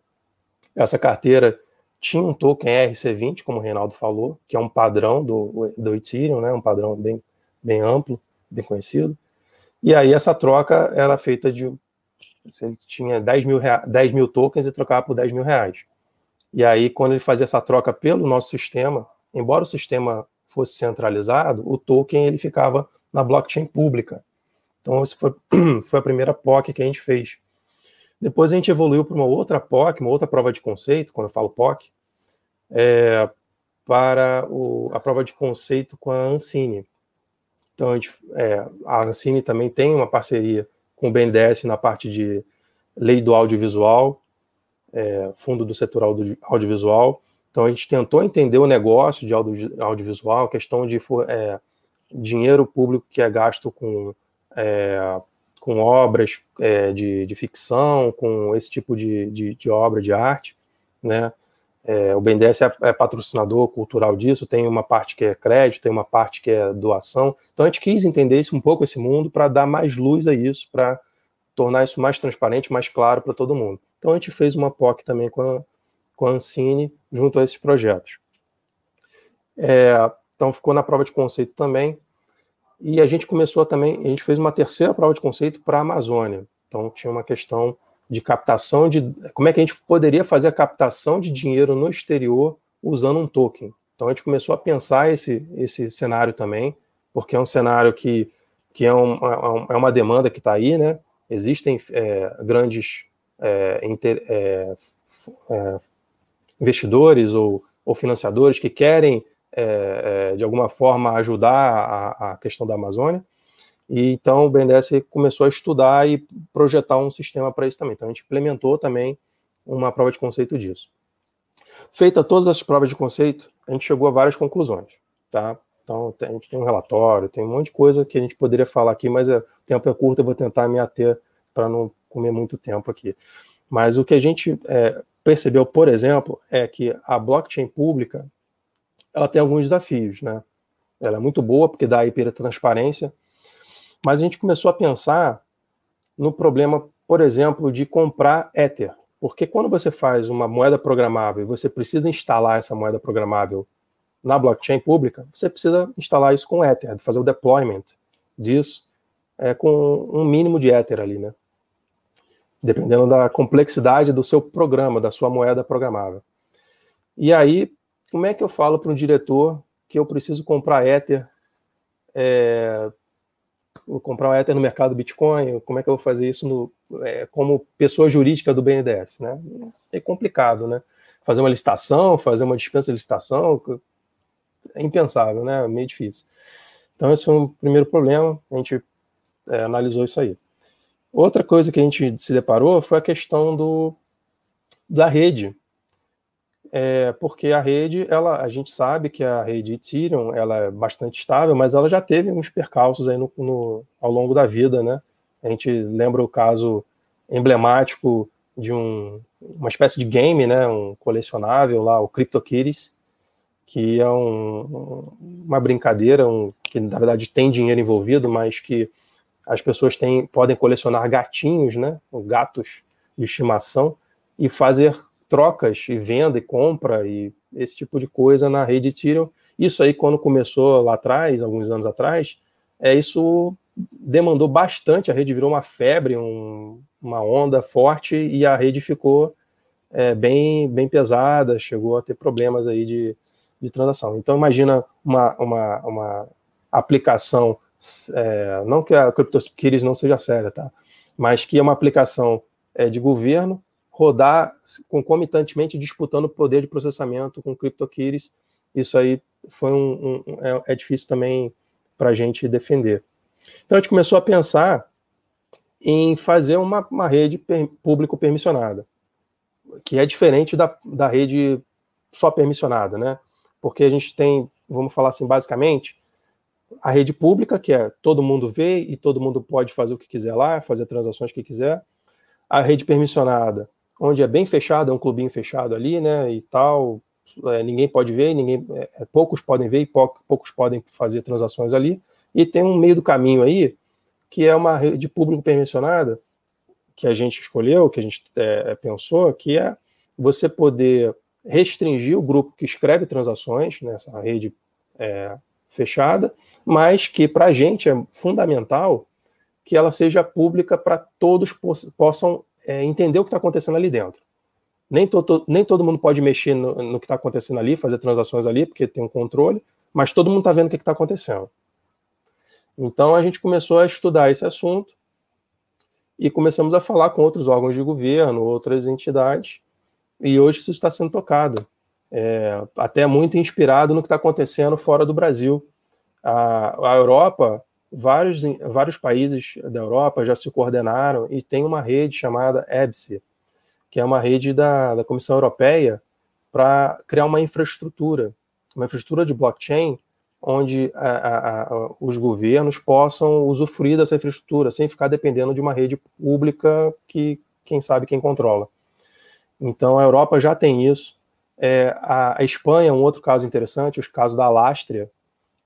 essa carteira tinha um token RC20, como o Reinaldo falou, que é um padrão do, do Ethereum, né, um padrão bem, bem amplo, bem conhecido. E aí essa troca era feita de. Ele tinha 10 mil, 10 mil tokens e trocava por 10 mil reais. E aí, quando ele fazia essa troca pelo nosso sistema, embora o sistema fosse centralizado, o token ele ficava na blockchain pública. Então, essa foi, foi a primeira POC que a gente fez. Depois a gente evoluiu para uma outra POC, uma outra prova de conceito, quando eu falo POC, é, para o, a prova de conceito com a Ancine. Então, a, gente, é, a Ancine também tem uma parceria com o BNDES na parte de lei do audiovisual, é, fundo do setor audio, audiovisual. Então, a gente tentou entender o negócio de audio, audiovisual, questão de é, dinheiro público que é gasto com é, com obras é, de, de, ficção, com esse tipo de, de, de, obra de arte, né? é, o BNDES é, é, patrocinador cultural disso, tem uma parte que é crédito, tem uma parte que é doação. Então a gente quis entender isso, um pouco esse mundo para dar mais luz a isso, para tornar isso mais transparente, mais claro para todo mundo. Então a gente fez uma POC também com a, com a Ancine junto a esses projetos. É, então ficou na prova de conceito também. E a gente começou também, a gente fez uma terceira prova de conceito para a Amazônia. Então tinha uma questão de captação de como é que a gente poderia fazer a captação de dinheiro no exterior usando um token. Então a gente começou a pensar esse, esse cenário também, porque é um cenário que, que é, um, é uma demanda que está aí, né? Existem é, grandes é, inter, é, é, investidores ou, ou, financiadores que querem, é, de alguma forma, ajudar a, a questão da Amazônia. E então o BNDES começou a estudar e projetar um sistema para isso também. Então a gente implementou também uma prova de conceito disso. Feita todas as provas de conceito, a gente chegou a várias conclusões, tá? Então a gente tem um relatório, tem um monte de coisa que a gente poderia falar aqui, mas é, o tempo é curto, eu vou tentar me ater para não comer muito tempo aqui. Mas o que a gente é, percebeu, por exemplo, é que a blockchain pública ela tem alguns desafios, né? Ela é muito boa porque dá transparência. Mas a gente começou a pensar no problema, por exemplo, de comprar Ether. Porque quando você faz uma moeda programável e você precisa instalar essa moeda programável na blockchain pública, você precisa instalar isso com Ether, fazer o deployment disso é, com um mínimo de Ether ali, né? Dependendo da complexidade do seu programa, da sua moeda programável. E aí, como é que eu falo para um diretor que eu preciso comprar Ether é, comprar Ether no mercado Bitcoin, como é que eu vou fazer isso no, é, como pessoa jurídica do BNDES, né? É complicado, né? Fazer uma licitação, fazer uma dispensa de licitação, é impensável, né? É meio difícil. Então, esse foi um primeiro problema, a gente é, analisou isso aí. Outra coisa que a gente se deparou foi a questão do, da rede, é, porque a rede, ela, a gente sabe que a rede Ethereum ela é bastante estável, mas ela já teve uns percalços aí no, no, ao longo da vida, né? A gente lembra o caso emblemático de um, uma espécie de game, né? Um colecionável lá, o CryptoKitties, que é um, uma brincadeira, um, que na verdade tem dinheiro envolvido, mas que as pessoas têm, podem colecionar gatinhos, né? Gatos de estimação e fazer trocas e venda e compra e esse tipo de coisa na rede Ethereum. Isso aí, quando começou lá atrás, alguns anos atrás, é isso demandou bastante, a rede virou uma febre, um, uma onda forte e a rede ficou é, bem, bem pesada, chegou a ter problemas aí de, de transação. Então imagina uma, uma, uma aplicação, é, não que a CryptoKitties não seja séria, tá? mas que é uma aplicação é, de governo rodar concomitantemente disputando poder de processamento com CryptoKitties. Isso aí foi um, um é, é, difícil também para a gente defender. Então a gente começou a pensar em fazer uma, uma rede per, público permissionada, que é diferente da, da rede só permissionada, né? Porque a gente tem, vamos falar assim, basicamente, a rede pública, que é todo mundo vê e todo mundo pode fazer o que quiser lá, fazer transações que quiser. A rede permissionada, onde é bem fechado, é um clubinho fechado ali, né, e tal, é, ninguém pode ver, ninguém, é, é poucos podem ver e poucos podem fazer transações ali, e tem um meio do caminho aí, que é uma rede público permissionada, que a gente escolheu, que a gente é, pensou, que é você poder restringir o grupo que escreve transações nessa rede é, fechada, mas que para a gente é fundamental que ela seja pública para todos possam é, entender o que está acontecendo ali dentro. Nem, to, to, nem todo mundo pode mexer no, no que está acontecendo ali, fazer transações ali, porque tem um controle, mas todo mundo está vendo o que está acontecendo. Então a gente começou a estudar esse assunto e começamos a falar com outros órgãos de governo, outras entidades, e hoje isso está sendo tocado. É, até muito inspirado no que está acontecendo fora do Brasil. A, a Europa vários, vários países da Europa já se coordenaram e tem uma rede chamada EBSI, que é uma rede da, da Comissão Europeia para criar uma infraestrutura, uma infraestrutura de blockchain, onde a, a, a, os governos possam usufruir dessa infraestrutura sem ficar dependendo de uma rede pública que quem sabe quem controla. Então a Europa já tem isso É, a, a, Espanha é um outro caso interessante, o caso da Alastria,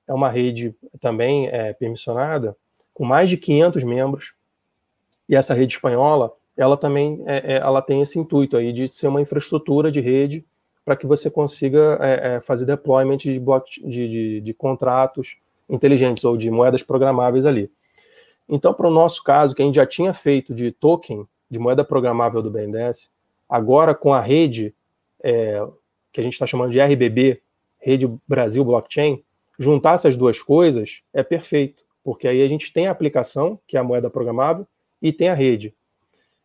é uma rede também é, permissionada, com mais de 500 membros, e essa rede espanhola, ela também é, é, ela tem esse intuito aí de ser uma infraestrutura de rede para que você consiga é, fazer deployment de, block, de, de, de, contratos inteligentes ou de moedas programáveis ali. Então, para o nosso caso, que a gente já tinha feito de token, de moeda programável do BNDES, agora com a rede é, que a gente está chamando de RBB, Rede Brasil Blockchain, juntar essas duas coisas é perfeito, porque aí a gente tem a aplicação, que é a moeda programável, e tem a rede.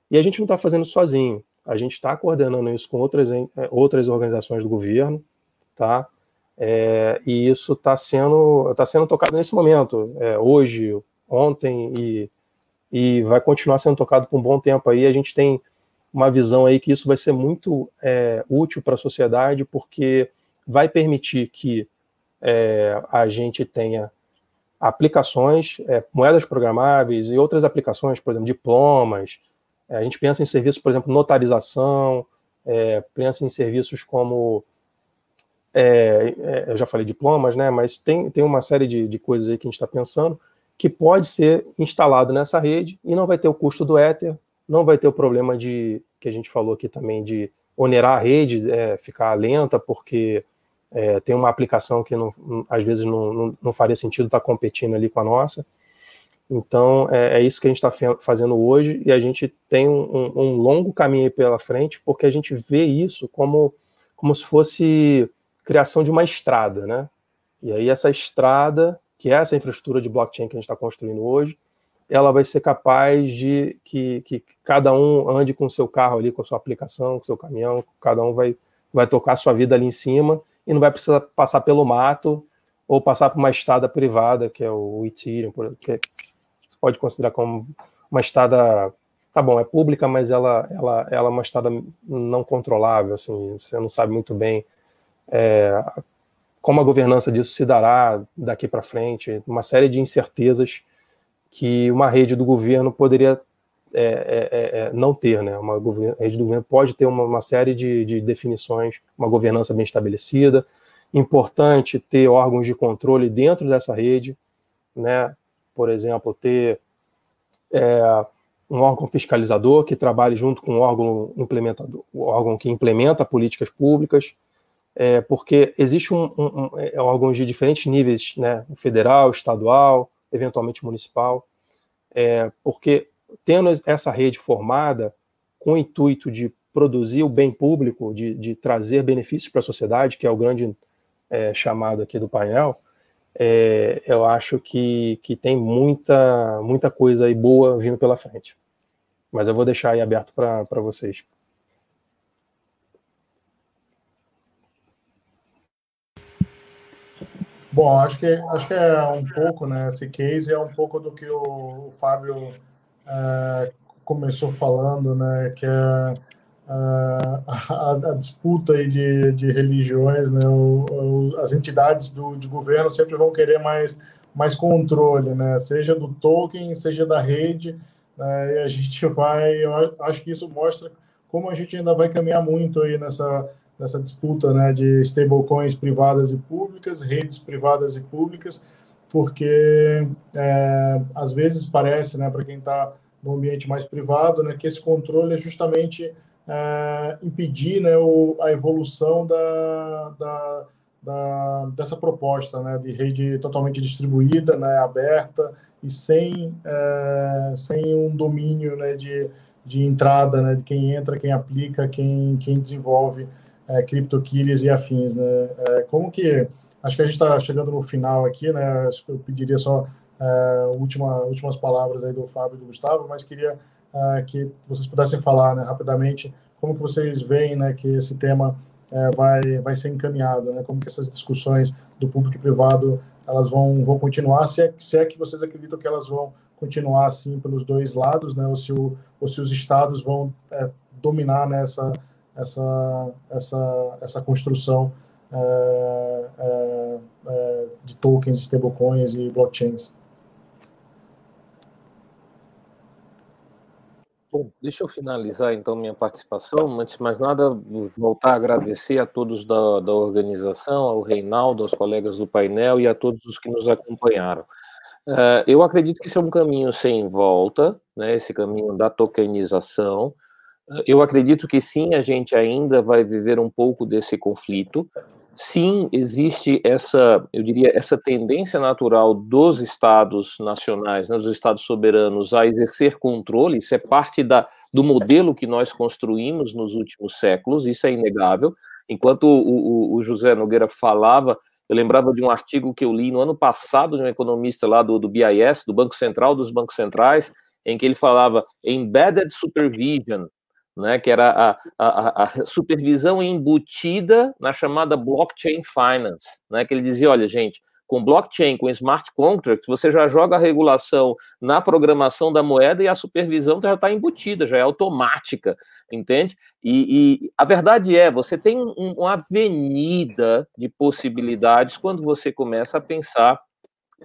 E a gente não está fazendo sozinho, a gente está coordenando isso com outras, é, outras organizações do governo, tá? É, e isso está sendo, tá sendo tocado nesse momento, é, hoje, ontem, e, e vai continuar sendo tocado por um bom tempo aí. A gente tem uma visão aí que isso vai ser muito é, útil para a sociedade, porque vai permitir que é, a gente tenha aplicações, é, moedas programáveis e outras aplicações, por exemplo, diplomas. É, a gente pensa em serviços, por exemplo, notarização, é, pensa em serviços como. É, eu já falei diplomas, né? Mas tem, tem uma série de, de coisas aí que a gente está pensando que pode ser instalado nessa rede e não vai ter o custo do Ether, não vai ter o problema de que a gente falou aqui também de onerar a rede, é, ficar lenta, porque é, tem uma aplicação que não, às vezes não, não, não, faria sentido estar competindo ali com a nossa. Então, é, é isso que a gente está fazendo hoje e a gente tem um, um, longo caminho pela frente, porque a gente vê isso como, como se fosse criação de uma estrada, né? E aí essa estrada, que é essa infraestrutura de blockchain que a gente está construindo hoje, ela vai ser capaz de que, que cada um ande com seu carro ali, com a sua aplicação, com seu caminhão, cada um vai, vai tocar sua vida ali em cima e não vai precisar passar pelo mato ou passar por uma estrada privada, que é o Ethereum, que você pode considerar como uma estrada, tá bom, é pública, mas ela, ela, ela é uma estrada não controlável, assim, você não sabe muito bem é, como a governança disso se dará daqui para frente, uma série de incertezas que uma rede do governo poderia é, é, é, é não ter, né? Uma rede do governo pode ter uma, uma série de, de, definições, uma governança bem estabelecida. Importante ter órgãos de controle dentro dessa rede, né? Por exemplo, ter é, um órgão fiscalizador que trabalhe junto com o órgão implementador, o órgão que implementa políticas públicas, é, porque existe um, um, um, órgãos de diferentes níveis, né? Federal, estadual, eventualmente municipal, é, porque tendo essa rede formada com o intuito de produzir o bem público, de, de trazer benefícios para a sociedade, que é o grande é, chamado aqui do painel, é, eu acho que, que tem muita, muita coisa aí boa vindo pela frente. Mas eu vou deixar aí aberto para vocês. Bom, acho que, acho que é um pouco, né? Esse case é um pouco do que o, o Fábio é, começou falando, né? Que é é a, a, disputa aí de, de religiões, né? O, o, as entidades do, de governo sempre vão querer mais, mais controle, né? Seja do token, seja da rede, né? E a gente vai, eu acho que isso mostra como a gente ainda vai caminhar muito aí nessa nessa disputa né, de stablecoins privadas e públicas, redes privadas e públicas, porque é, às vezes parece, né, para quem está no ambiente mais privado, né, que esse controle é justamente é, impedir né, o, a evolução da, da, da, dessa proposta né, de rede totalmente distribuída, né, aberta e sem, é, sem um domínio né, de, de entrada, né, de quem entra, quem aplica, quem, quem desenvolve é, CryptoKitties e afins, né? É, como que acho que a gente está chegando no final aqui, né? Eu pediria só é, última, últimas palavras aí do Fábio e do Gustavo, mas queria é, que vocês pudessem falar, né, rapidamente, como que vocês veem, né, que esse tema é, vai vai ser encaminhado, né? Como que essas discussões do público e privado elas vão vão continuar, se é, se é que vocês acreditam que elas vão continuar assim pelos dois lados, né? Ou se o, ou se os estados vão é, dominar nessa né, essa, essa, essa construção é, é, é, de tokens, stablecoins e blockchains. Bom, deixa eu finalizar então minha participação. Antes de mais nada, voltar a agradecer a todos da, da organização, ao Reinaldo, aos colegas do painel e a todos os que nos acompanharam. Uh, eu acredito que esse é um caminho sem volta, né, esse caminho da tokenização. Eu acredito que sim, a gente ainda vai viver um pouco desse conflito. Sim, existe essa, eu diria, essa tendência natural dos estados nacionais, né, dos estados soberanos, a exercer controle. Isso é parte da, do modelo que nós construímos nos últimos séculos, isso é inegável. Enquanto o, o, o José Nogueira falava eu lembrava de um artigo que eu li no ano passado de um economista lá do, do BIS, do Banco Central dos Bancos Centrais, em que ele falava embedded supervision, né, que era a, a, a, supervisão embutida na chamada blockchain finance, né, que ele dizia, olha, gente, com blockchain, com smart contracts, você já joga a regulação na programação da moeda e a supervisão já está embutida, já é automática, entende? E, e a verdade é, você tem um, uma avenida de possibilidades quando você começa a pensar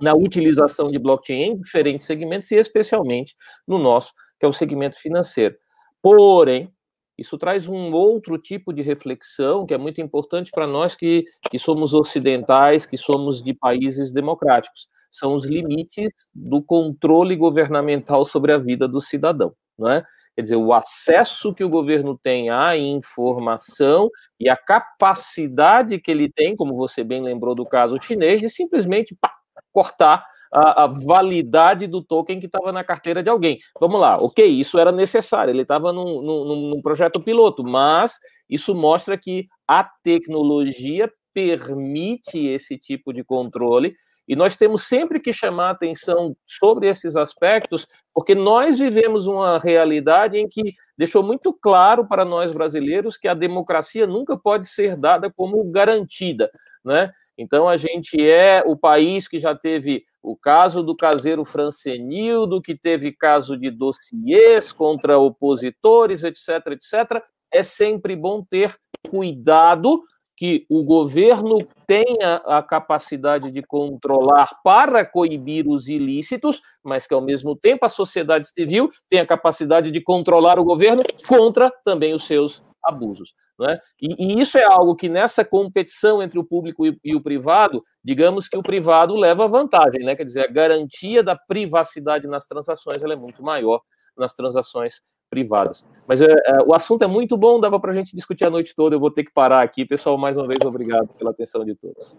na utilização de blockchain em diferentes segmentos e especialmente no nosso, que é o segmento financeiro. Porém, isso traz um outro tipo de reflexão que é muito importante para nós que, que somos ocidentais, que somos de países democráticos. São os limites do controle governamental sobre a vida do cidadão, não é? Quer dizer, o acesso que o governo tem à informação e a capacidade que ele tem, como você bem lembrou do caso chinês, de simplesmente pá, cortar a, a validade do token que estava na carteira de alguém. Vamos lá, ok, isso era necessário, ele estava num, num, num projeto piloto, mas isso mostra que a tecnologia permite esse tipo de controle e nós temos sempre que chamar atenção sobre esses aspectos, porque nós vivemos uma realidade em que deixou muito claro para nós brasileiros que a democracia nunca pode ser dada como garantida, né? Então a gente é o país que já teve o caso do caseiro Francenildo, que teve caso de dossiês contra opositores, etc, etc. É sempre bom ter cuidado que o governo tenha a capacidade de controlar para coibir os ilícitos, mas que ao mesmo tempo a sociedade civil tenha a capacidade de controlar o governo contra também os seus abusos. Né? E, e, isso é algo que nessa competição entre o público e, e, o privado, digamos que o privado leva vantagem, né? quer dizer, a garantia da privacidade nas transações é muito maior nas transações privadas. Mas é, é, o assunto é muito bom, dava para a gente discutir a noite toda, eu vou ter que parar aqui. Pessoal, mais uma vez, obrigado pela atenção de todos.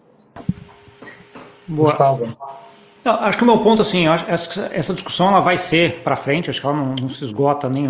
Boa. Então, acho que o meu ponto, assim, essa, essa discussão ela vai ser para frente, acho que ela não, não se esgota, nem,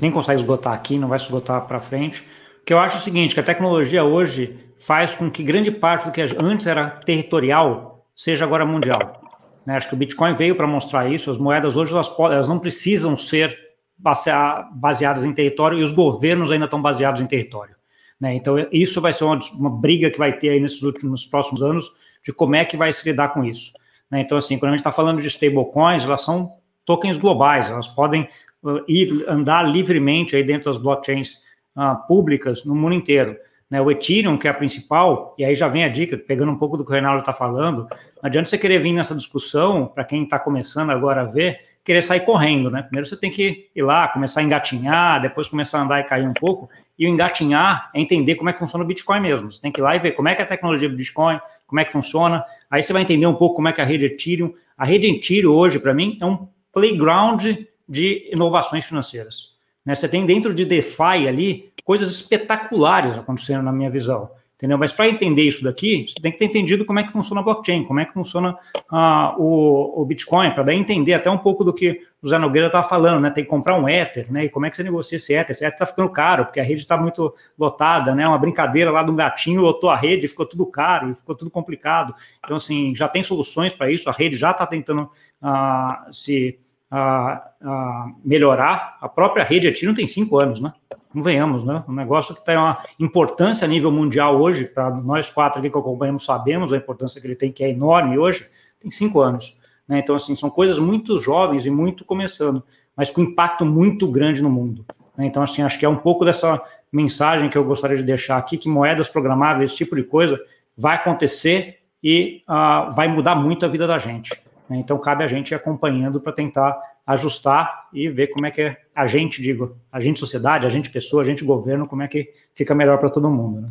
nem consegue esgotar aqui, não vai se esgotar para frente que eu acho o seguinte, que a tecnologia hoje faz com que grande parte do que antes era territorial seja agora mundial. Né? Acho que o Bitcoin veio para mostrar isso. As moedas hoje elas, elas não precisam ser baseadas em território e os governos ainda estão baseados em território. Né? Então isso vai ser uma, uma, briga que vai ter aí nesses últimos próximos anos de como é que vai se lidar com isso. Né? Então assim, quando a gente está falando de stablecoins, elas são tokens globais, elas podem uh, ir andar livremente aí dentro das blockchains uh, públicas no mundo inteiro. Né, o Ethereum, que é a principal, e aí já vem a dica, pegando um pouco do que o Reinaldo está falando, não adianta você querer vir nessa discussão, para quem está começando agora a ver, querer sair correndo, né? Primeiro você tem que ir lá, começar a engatinhar, depois começar a andar e cair um pouco, e o engatinhar é entender como é que funciona o Bitcoin mesmo. Você tem que ir lá e ver como é que é a tecnologia do Bitcoin, como é que funciona, aí você vai entender um pouco como é que é a rede Ethereum. A rede Ethereum hoje, para mim, é um playground de inovações financeiras. Né? Você tem dentro de DeFi ali coisas espetaculares acontecendo na minha visão. Entendeu? Mas para entender isso daqui, você tem que ter entendido como é que funciona a blockchain, como é que funciona uh, o, o, Bitcoin, para daí entender até um pouco do que o Zé Nogueira estava falando, né? Tem que comprar um Ether, né? E como é que você negocia esse Ether? Esse Ether está ficando caro, porque a rede está muito lotada, né? Uma brincadeira lá de um gatinho lotou a rede, ficou tudo caro, ficou tudo complicado. Então, assim, já tem soluções para isso, a rede já está tentando uh, se a, a melhorar. A própria rede Ethereum tem cinco anos, né? Não venhamos, né? Um negócio que tem uma importância a nível mundial hoje, para nós quatro aqui que acompanhamos sabemos a importância que ele tem, que é enorme hoje, tem cinco anos. Né? Então, assim, são coisas muito jovens e muito começando, mas com impacto muito grande no mundo. Né? Então, assim, acho que é um pouco dessa mensagem que eu gostaria de deixar aqui, que moedas programáveis, esse tipo de coisa, vai acontecer e uh, vai mudar muito a vida da gente. Né? Então, cabe a gente ir acompanhando para tentar ajustar e ver como é que a gente, digo, a gente sociedade, a gente pessoa, a gente governo, como é que fica melhor para todo mundo. Né?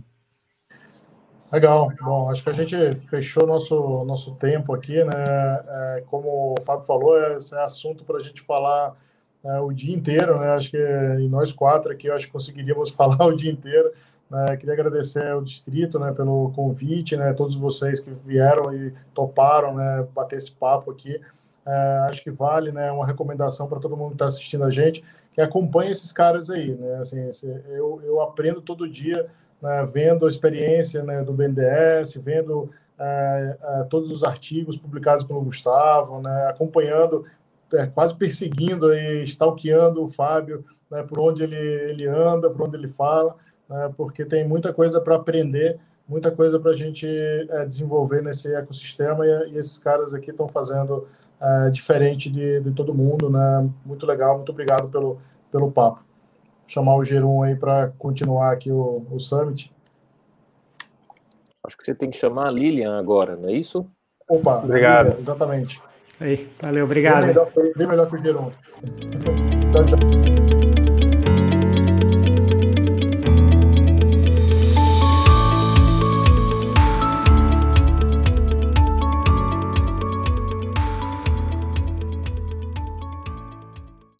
Legal. Bom, acho que a gente fechou nosso nosso tempo aqui, né? É, como o Fábio falou, esse é assunto para a gente falar é, o dia inteiro, né? Acho que e nós quatro aqui, acho que conseguiríamos falar o dia inteiro. Né? Queria agradecer ao distrito, né, pelo convite, né? Todos vocês que vieram e toparam, né, bater esse papo aqui. É, acho que vale, né? Uma recomendação para todo mundo que está assistindo a gente, que acompanhe esses caras aí, né? Assim, eu, eu aprendo todo dia né, vendo a experiência né, do BNDES, vendo é, é, todos os artigos publicados pelo Gustavo, né, acompanhando, é, quase perseguindo e stalkeando o Fábio né, por onde ele, ele anda, por onde ele fala, né, porque tem muita coisa para aprender, muita coisa para a gente é, desenvolver nesse ecossistema e, e esses caras aqui estão fazendo é, diferente de, de todo mundo, né? Muito legal, muito obrigado pelo, pelo papo chamar o Gerum aí para continuar aqui o, o Summit. Acho que você tem que chamar a Lilian agora, não é isso? Opa, obrigado. Lilian, exatamente. Aí, valeu, obrigado. Bem melhor, bem melhor que o Gerum. tchau, tchau.